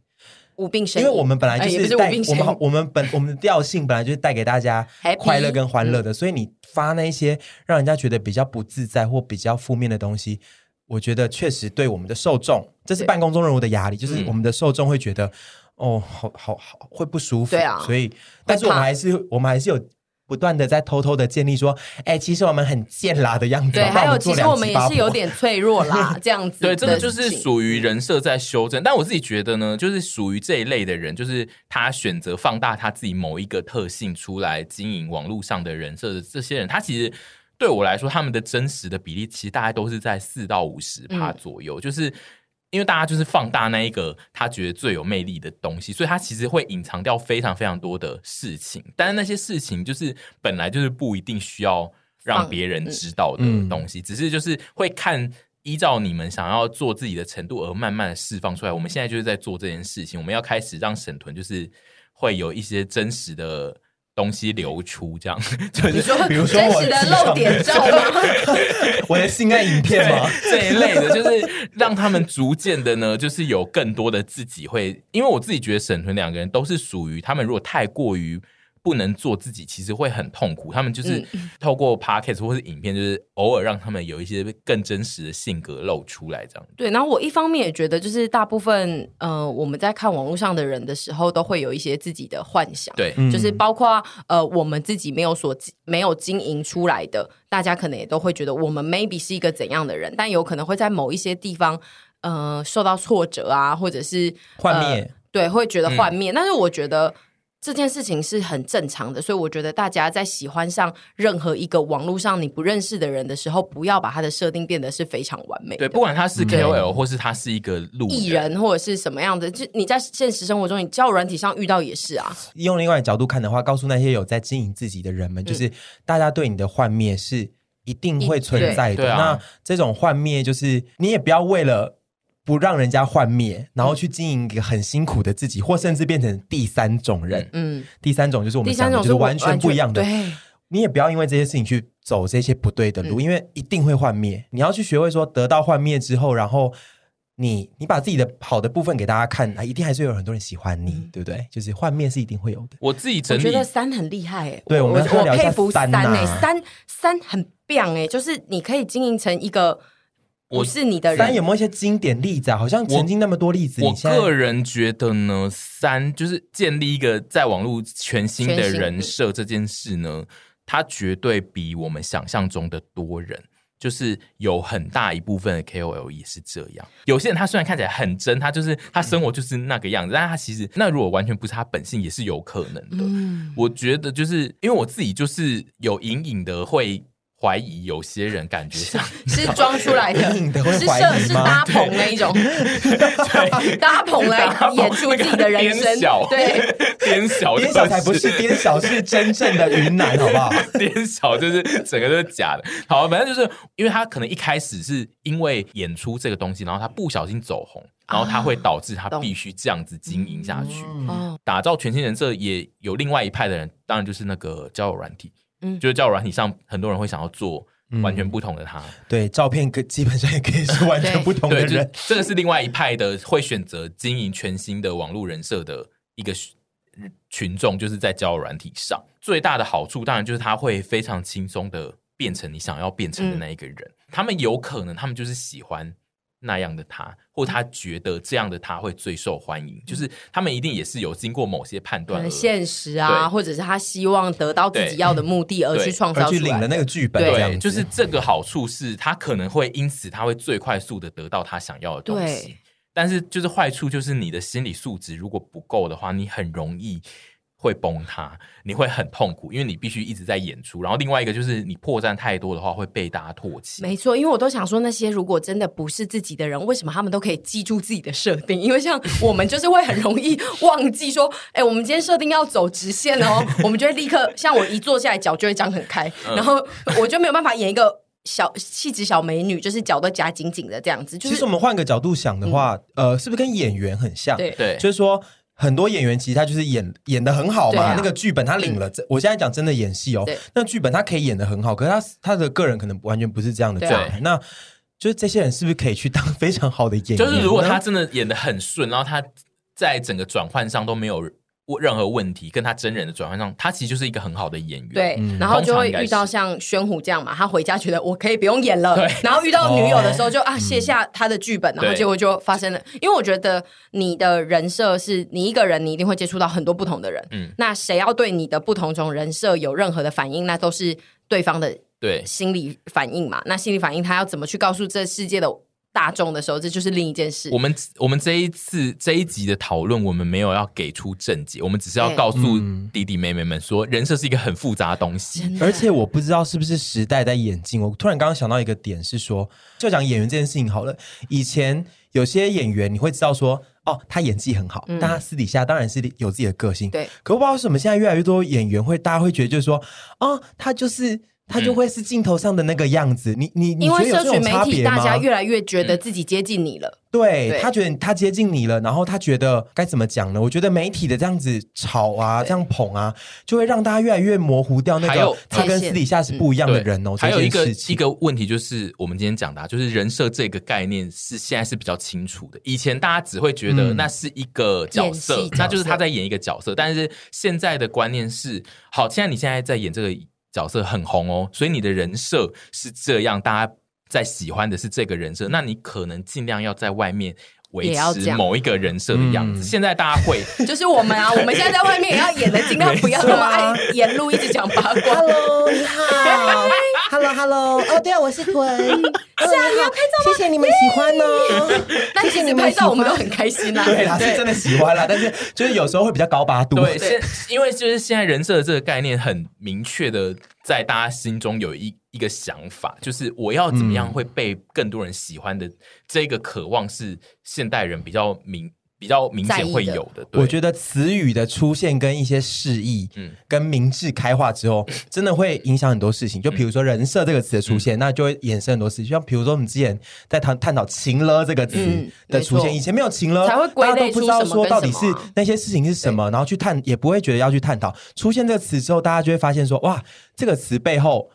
无病呻吟，因为我们本来就是带我们我们本我们的调性本来就是带给大家快乐跟欢乐的，所以你发那些让人家觉得比较不自在或比较负面的东西，我觉得确实对我们的受众，这是办公中人物的压力，就是我们的受众会觉得哦，好好好会不舒服，对啊，所以但是我们还是我们还是有。不断的在偷偷的建立说，哎、欸，其实我们很贱啦的样子。对，还有其实我们也是有点脆弱啦，这样子。对，这个就是属于人设在修正。但我自己觉得呢，就是属于这一类的人，就是他选择放大他自己某一个特性出来经营网络上的人设的这些人，他其实对我来说，他们的真实的比例其实大概都是在四到五十帕左右，嗯、就是。因为大家就是放大那一个他觉得最有魅力的东西，所以他其实会隐藏掉非常非常多的事情。但是那些事情就是本来就是不一定需要让别人知道的东西，只是就是会看依照你们想要做自己的程度而慢慢的释放出来。我们现在就是在做这件事情，我们要开始让沈屯就是会有一些真实的东西流出，这样 就是说比如说我的露点照吗？我的性爱影片吗？这一类的，就是让他们逐渐的呢，就是有更多的自己会，因为我自己觉得沈屯两个人都是属于他们，如果太过于。不能做自己，其实会很痛苦。他们就是透过 podcast 或是影片，就是偶尔让他们有一些更真实的性格露出来，这样。对，然后我一方面也觉得，就是大部分呃，我们在看网络上的人的时候，都会有一些自己的幻想。对，就是包括呃，我们自己没有所没有经营出来的，大家可能也都会觉得我们 maybe 是一个怎样的人，但有可能会在某一些地方呃受到挫折啊，或者是幻灭。对，会觉得幻灭。嗯、但是我觉得。这件事情是很正常的，所以我觉得大家在喜欢上任何一个网络上你不认识的人的时候，不要把他的设定变得是非常完美。对，不管他是 KOL 或是他是一个路艺人或者是什么样的，就你在现实生活中，你交友软体上遇到也是啊。用另外一角度看的话，告诉那些有在经营自己的人们，就是大家对你的幻灭是一定会存在的。那这种幻灭，就是你也不要为了。不让人家幻灭，然后去经营一个很辛苦的自己，或甚至变成第三种人。嗯，第三种就是我们讲的，就是完全不一样的。对，你也不要因为这些事情去走这些不对的路，嗯、因为一定会幻灭。你要去学会说，得到幻灭之后，然后你你把自己的好的部分给大家看，啊，一定还是有很多人喜欢你，嗯、对不对？就是幻灭是一定会有的。我自己觉得三很厉害，哎，对，我们我佩服三哎，三三很棒哎，就是你可以经营成一个。我是你的人，三有没有一些经典例子啊？好像曾经那么多例子。我，我个人觉得呢，三就是建立一个在网络全新的人设这件事呢，它绝对比我们想象中的多人。就是有很大一部分的 KOL 也是这样。有些人他虽然看起来很真，他就是他生活就是那个样子，嗯、但他其实那如果完全不是他本性，也是有可能的。嗯、我觉得就是因为我自己就是有隐隐的会。怀疑有些人感觉像是装出来的，是设是搭棚那一种，搭棚来演出自己的人生。对，颠小，颠小才不是颠小，是真正的云南，好不好？颠小就是整个都是假的。好，反正就是因为他可能一开始是因为演出这个东西，然后他不小心走红，然后他会导致他必须这样子经营下去，打造全新人设。也有另外一派的人，当然就是那个交友软体。嗯，就是交友软体上，很多人会想要做完全不同的他。嗯、对，照片跟基本上也可以是完全不同的人。对，这个是另外一派的会选择经营全新的网络人设的一个群众，就是在交友软体上最大的好处，当然就是他会非常轻松的变成你想要变成的那一个人。嗯、他们有可能，他们就是喜欢。那样的他，或他觉得这样的他会最受欢迎，嗯、就是他们一定也是有经过某些判断，现实啊，或者是他希望得到自己要的目的而去创造出来，去领了那个剧本，对，就是这个好处是他可能会因此他会最快速的得到他想要的东西，但是就是坏处就是你的心理素质如果不够的话，你很容易。会崩塌，你会很痛苦，因为你必须一直在演出。然后另外一个就是你破绽太多的话，会被大家唾弃。没错，因为我都想说，那些如果真的不是自己的人，为什么他们都可以记住自己的设定？因为像我们就是会很容易忘记说，哎，我们今天设定要走直线哦，我们就会立刻，像我一坐下来脚就会张很开，嗯、然后我就没有办法演一个小气质小美女，就是脚都夹紧紧的这样子。就是、其实我们换个角度想的话，嗯、呃，是不是跟演员很像？对对，就是说。很多演员其实他就是演演的很好嘛，啊、那个剧本他领了。嗯、我现在讲真的演戏哦，那剧本他可以演的很好，可是他他的个人可能完全不是这样的状态。对那就是这些人是不是可以去当非常好的演员？就是如果他真的演的很顺，然后他在整个转换上都没有。任何问题跟他真人的转换上，他其实就是一个很好的演员。对，嗯、然后就会遇到像宣虎这样嘛，他回家觉得我可以不用演了，对 然后遇到女友的时候就、哦、啊卸下他的剧本，然后结果就发生了。因为我觉得你的人设是你一个人，你一定会接触到很多不同的人。嗯，那谁要对你的不同种人设有任何的反应，那都是对方的对心理反应嘛。那心理反应他要怎么去告诉这世界的？大众的时候，这就是另一件事。我们我们这一次这一集的讨论，我们没有要给出正解，我们只是要告诉弟弟妹妹们说，人设是一个很复杂的东西。而且我不知道是不是时代在演进。我突然刚刚想到一个点，是说，就讲演员这件事情好了。以前有些演员，你会知道说，哦，他演技很好，嗯、但他私底下当然是有自己的个性。对。可我不知道为什么现在越来越多演员会，大家会觉得就是说，哦，他就是。他就会是镜头上的那个样子。你你因为社群媒体，大家越来越觉得嗯自己接近你了。对，对他觉得他接近你了，然后他觉得该怎么讲呢？我觉得媒体的这样子炒啊，这样捧啊，就会让大家越来越模糊掉那个他跟私底下是不一样的人哦。还有一个一个问题就是，我们今天讲的、啊，就是人设这个概念是现在是比较清楚的。以前大家只会觉得那是一个角色那就是他在演一个角色。但是现在的观念是，好，现在你现在在演这个角色很红哦，所以你的人设是这样，大家在喜欢的是这个人设，那你可能尽量要在外面。维持某一个人设的样子，现在大家会 就是我们啊，我们现在在外面也要演的，尽量不要那么爱沿路一直讲八卦。Hello，你好 ，Hello，Hello，哦，对啊，我是屯，是啊，你要拍照吗？谢谢你们喜欢哦，那其实拍照我们都很开心啦，对啦，是真的喜欢啦，但是就是有时候会比较高八度，对，现因为就是现在人设的这个概念很明确的在大家心中有一。一个想法就是我要怎么样会被更多人喜欢的这个渴望是现代人比较明比较明显会有的。我觉得词语的出现跟一些释义，嗯，跟明智开化之后，真的会影响很多事情。就比如说“人设”这个词的出现，那就会衍生很多事情。像比如说我们之前在探探讨“情了”这个词的出现，以前没有“情了”，才会大家都不知道说到底是那些事情是什么，然后去探也不会觉得要去探讨。出现这个词之后，大家就会发现说，哇，这个词背后。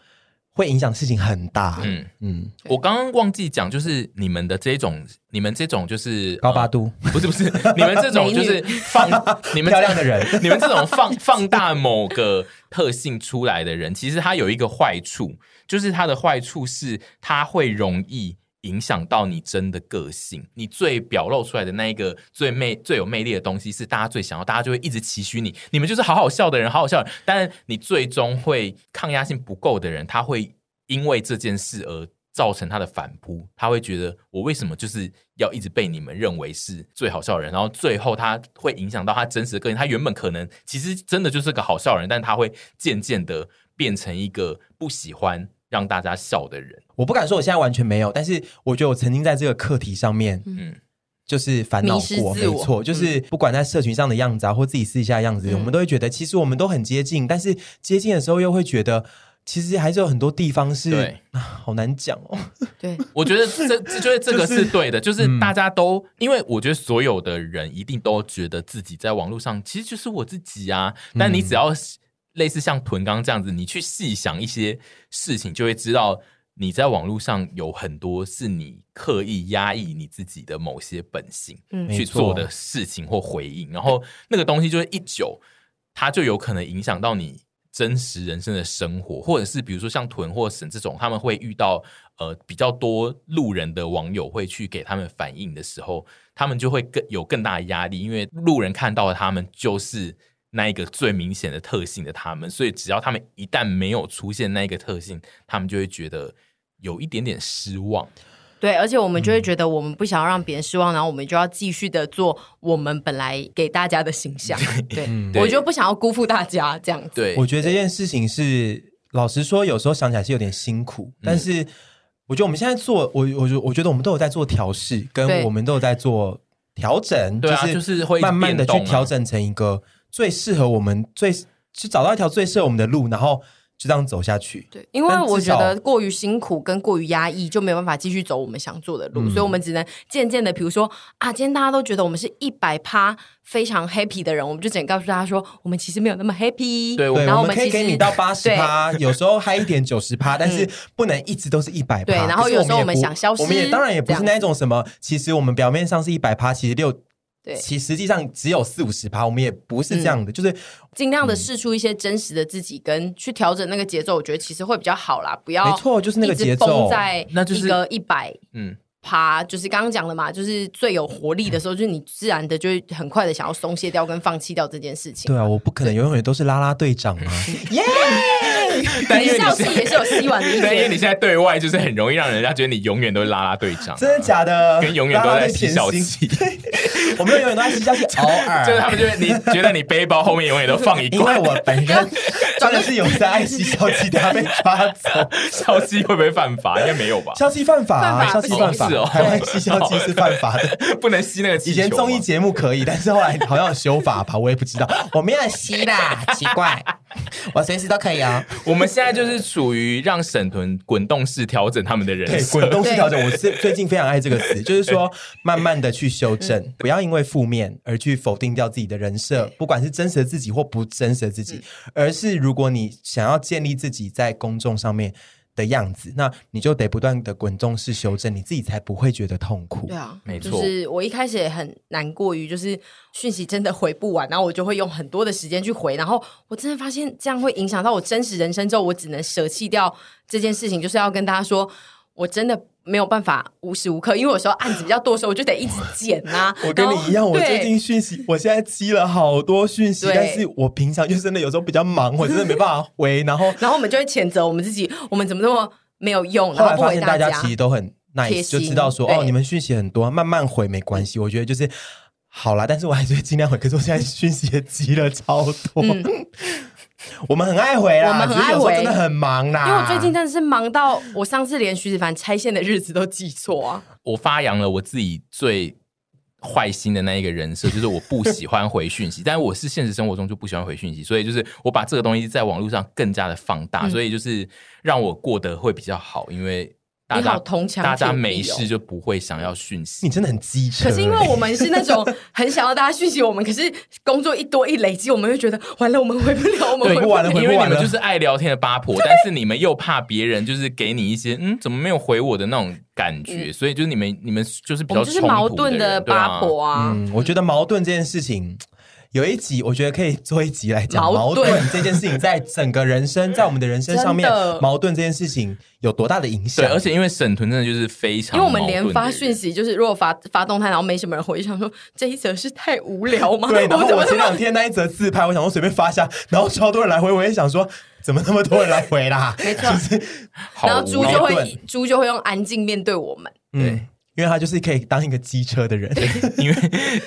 会影响事情很大。嗯嗯，嗯我刚刚忘记讲，就是你们的这种，你们这种就是高八度，呃、不是不是，你们这种 就是放你们漂亮的人，你们这种放放大某个特性出来的人，其实他有一个坏处，就是他的坏处是他会容易。影响到你真的个性，你最表露出来的那一个最魅、最有魅力的东西，是大家最想要，大家就会一直期许你。你们就是好好笑的人，好好笑人。但你最终会抗压性不够的人，他会因为这件事而造成他的反扑。他会觉得我为什么就是要一直被你们认为是最好笑的人？然后最后他会影响到他真实的个性。他原本可能其实真的就是个好笑的人，但他会渐渐的变成一个不喜欢让大家笑的人。我不敢说我现在完全没有，但是我觉得我曾经在这个课题上面，嗯，就是烦恼过，没错，就是不管在社群上的样子啊，或自己私底下的样子，嗯、我们都会觉得其实我们都很接近，但是接近的时候又会觉得，其实还是有很多地方是对、啊，好难讲哦。对，我觉得这这 就是这个是对的，就是大家都，嗯、因为我觉得所有的人一定都觉得自己在网络上其实就是我自己啊，但你只要类似像屯刚这样子，你去细想一些事情，就会知道。你在网络上有很多是你刻意压抑你自己的某些本性去做的事情或回应，然后那个东西就是一久，它就有可能影响到你真实人生的生活，或者是比如说像屯或神这种，他们会遇到呃比较多路人的网友会去给他们反应的时候，他们就会更有更大的压力，因为路人看到的他们就是。那一个最明显的特性的他们，所以只要他们一旦没有出现那一个特性，他们就会觉得有一点点失望。对，而且我们就会觉得我们不想要让别人失望，嗯、然后我们就要继续的做我们本来给大家的形象。对，对、我就不想要辜负大家这样子。对，我觉得这件事情是老实说，有时候想起来是有点辛苦，嗯、但是我觉得我们现在做，我我觉我觉得我们都有在做调试，跟我们都有在做调整，对啊，就是会慢慢的去调整成一个。最适合我们，最去找到一条最适合我们的路，然后就这样走下去。对，因为我觉得过于辛苦跟过于压抑，就没有办法继续走我们想做的路，嗯、所以我们只能渐渐的，比如说啊，今天大家都觉得我们是一百趴非常 happy 的人，我们就只能告诉大家说，我们其实没有那么 happy。对，然后我们可以给你到八十趴，有时候嗨一点九十趴，但是不能一直都是一百趴。对，然后有时候我们想消失，我们也当然也不是那种什么，其实我们表面上是一百趴，其实六。对，其实际上只有四五十趴，我们也不是这样的，嗯、就是尽量的试出一些真实的自己，跟去调整那个节奏，我觉得其实会比较好啦。不要，没错，就是那个节奏在那就是一个一百嗯趴，就是刚刚讲的嘛，就是最有活力的时候，就是你自然的就会很快的想要松懈掉跟放弃掉这件事情。对啊，我不可能永远都是啦啦队长啊！耶！但你笑戏也是有希望的，因为你现在对外就是很容易让人家觉得你永远都是拉拉队长，真的假的？跟永远都在嬉笑气，我们永远都在嬉笑气，偶尔就是他们觉得你觉得你背包后面永远都放一罐，因为我本身真的是有在爱嬉笑气，他被抓走，笑气会不会犯法？应该没有吧？笑气犯法，笑气犯法哦，台湾嬉笑气是犯法的，不能吸那个。以前综艺节目可以，但是后来好像有修法吧，我也不知道。我没有吸啦，奇怪。我随时都可以啊。我们现在就是属于让沈屯滚动式调整他们的人设，滚动式调整。我是最近非常爱这个词，就是说 慢慢的去修正，不要因为负面而去否定掉自己的人设，不管是真实的自己或不真实的自己，而是如果你想要建立自己在公众上面。的样子，那你就得不断的滚动式修正，你自己才不会觉得痛苦。对啊，没错。就是我一开始也很难过于，就是讯息真的回不完，然后我就会用很多的时间去回，然后我真的发现这样会影响到我真实人生，之后我只能舍弃掉这件事情，就是要跟大家说，我真的。没有办法无时无刻，因为有时候案子比较多的时候，我就得一直剪啊。我跟你一样，我最近讯息，我现在积了好多讯息，但是我平常就真的有时候比较忙，我真的没办法回。然后，然后我们就会谴责我们自己，我们怎么那么没有用？后来发现大家其实都很 nice，就知道说哦，你们讯息很多，慢慢回没关系。我觉得就是好啦，但是我还是会尽量回。可是我现在讯息也积了超多。嗯我们很爱回啦，我们很爱回，真的很忙啦。因为我最近真的是忙到，我上次连徐子凡拆线的日子都记错啊。我发扬了我自己最坏心的那一个人设，就是我不喜欢回讯息，但是我是现实生活中就不喜欢回讯息，所以就是我把这个东西在网络上更加的放大，嗯、所以就是让我过得会比较好，因为。大家大家没事就不会想要讯息，你真的很机车。可是因为我们是那种 很想要大家讯息我们，可是工作一多一累积，我们会觉得完了，我们回不了，我们回不完了，因为你们就是爱聊天的八婆，但是你们又怕别人就是给你一些 嗯，怎么没有回我的那种感觉，所以就是你们你们就是比较就是矛盾的八婆啊。嗯，我觉得矛盾这件事情。有一集，我觉得可以做一集来讲矛盾这件事情，在整个人生，在我们的人生上面，矛盾这件事情有多大的影响？对，而且因为沈屯真的就是非常，因为我们连发讯息，就是如果发发动态，然后没什么人回，想说这一则是太无聊吗？对，然后我前两天那一则自拍，我想说随便发下，然后超多人来回，我也想说怎么那么多人来回啦？没错，然后猪就会猪就会用安静面对我们，对。因为他就是可以当一个机车的人，因为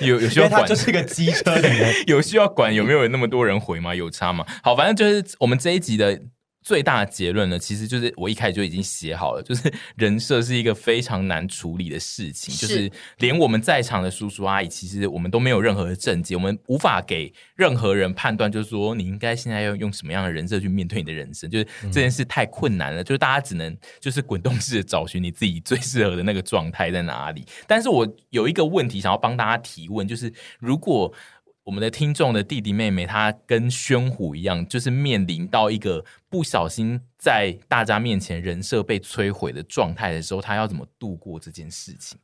有有需要管，他就是个机车的人，有需要管有没有那么多人回吗？有差吗？好，反正就是我们这一集的。最大的结论呢，其实就是我一开始就已经写好了，就是 人设是一个非常难处理的事情，是就是连我们在场的叔叔阿姨，其实我们都没有任何的证件，我们无法给任何人判断，就是说你应该现在要用什么样的人设去面对你的人生，就是这件事太困难了，嗯、就是大家只能就是滚动式的找寻你自己最适合的那个状态在哪里。但是我有一个问题想要帮大家提问，就是如果。我们的听众的弟弟妹妹，他跟宣虎一样，就是面临到一个不小心在大家面前人设被摧毁的状态的时候，他要怎么度过这件事情？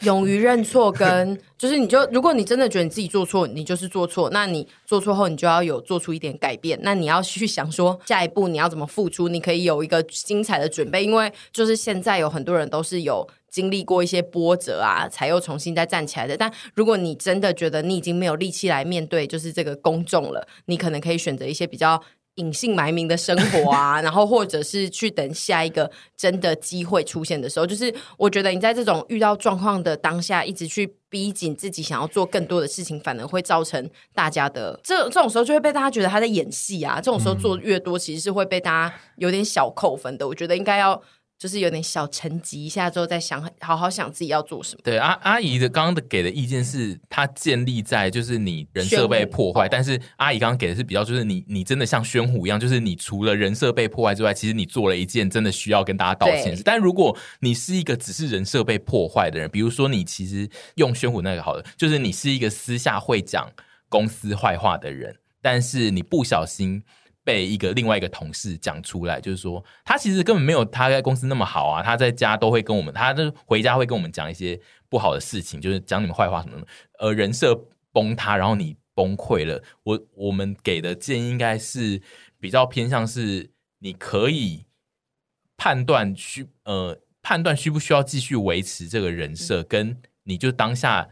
勇于认错，跟 就是你就如果你真的觉得你自己做错，你就是做错，那你做错后，你就要有做出一点改变。那你要去想说，下一步你要怎么付出？你可以有一个精彩的准备，因为就是现在有很多人都是有。经历过一些波折啊，才又重新再站起来的。但如果你真的觉得你已经没有力气来面对，就是这个公众了，你可能可以选择一些比较隐姓埋名的生活啊，然后或者是去等下一个真的机会出现的时候。就是我觉得你在这种遇到状况的当下，一直去逼紧自己想要做更多的事情，反而会造成大家的这这种时候就会被大家觉得他在演戏啊。这种时候做越多，其实是会被大家有点小扣分的。我觉得应该要。就是有点小沉寂一下之后，再想好好想自己要做什么。对，阿阿姨的刚刚的给的意见是，她建立在就是你人设被破坏，但是阿姨刚刚给的是比较就是你你真的像宣虎一样，就是你除了人设被破坏之外，其实你做了一件真的需要跟大家道歉。对但如果你是一个只是人设被破坏的人，比如说你其实用宣虎那个好了，就是你是一个私下会讲公司坏话的人，但是你不小心。被一个另外一个同事讲出来，就是说他其实根本没有他在公司那么好啊，他在家都会跟我们，他就回家会跟我们讲一些不好的事情，就是讲你们坏话什么的，呃，人设崩塌，然后你崩溃了。我我们给的建议应该是比较偏向是，你可以判断需呃判断需不需要继续维持这个人设，跟你就当下。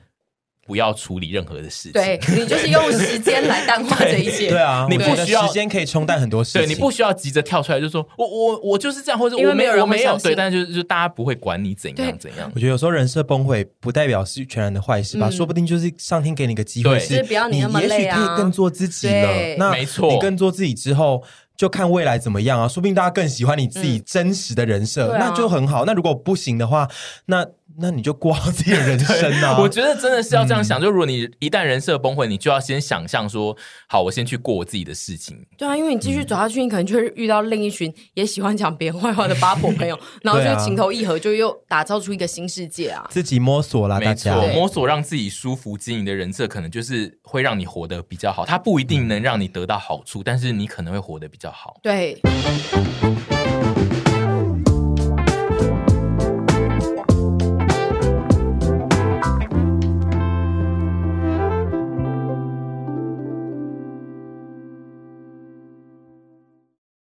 不要处理任何的事情，对，你就是用时间来淡化这一切。对啊，你不需要时间可以冲淡很多事情。对，你不需要急着跳出来就说，我我我就是这样，或者我没有我没有对，但是就是就大家不会管你怎样怎样。我觉得有时候人设崩毁不代表是全然的坏事吧，说不定就是上天给你个机会，是你也许可以更做自己了。那没错，你更做自己之后，就看未来怎么样啊，说不定大家更喜欢你自己真实的人设，那就很好。那如果不行的话，那。那你就过好自己的人生啊！我觉得真的是要这样想，嗯、就如果你一旦人设崩溃，你就要先想象说，好，我先去过我自己的事情。对啊，因为你继续走下去，嗯、你可能就会遇到另一群也喜欢讲别人坏话的八婆朋友，然后就情投意合，就又打造出一个新世界啊！自己摸索啦，没错，摸索让自己舒服经营的人设，可能就是会让你活得比较好。它不一定能让你得到好处，嗯、但是你可能会活得比较好。对。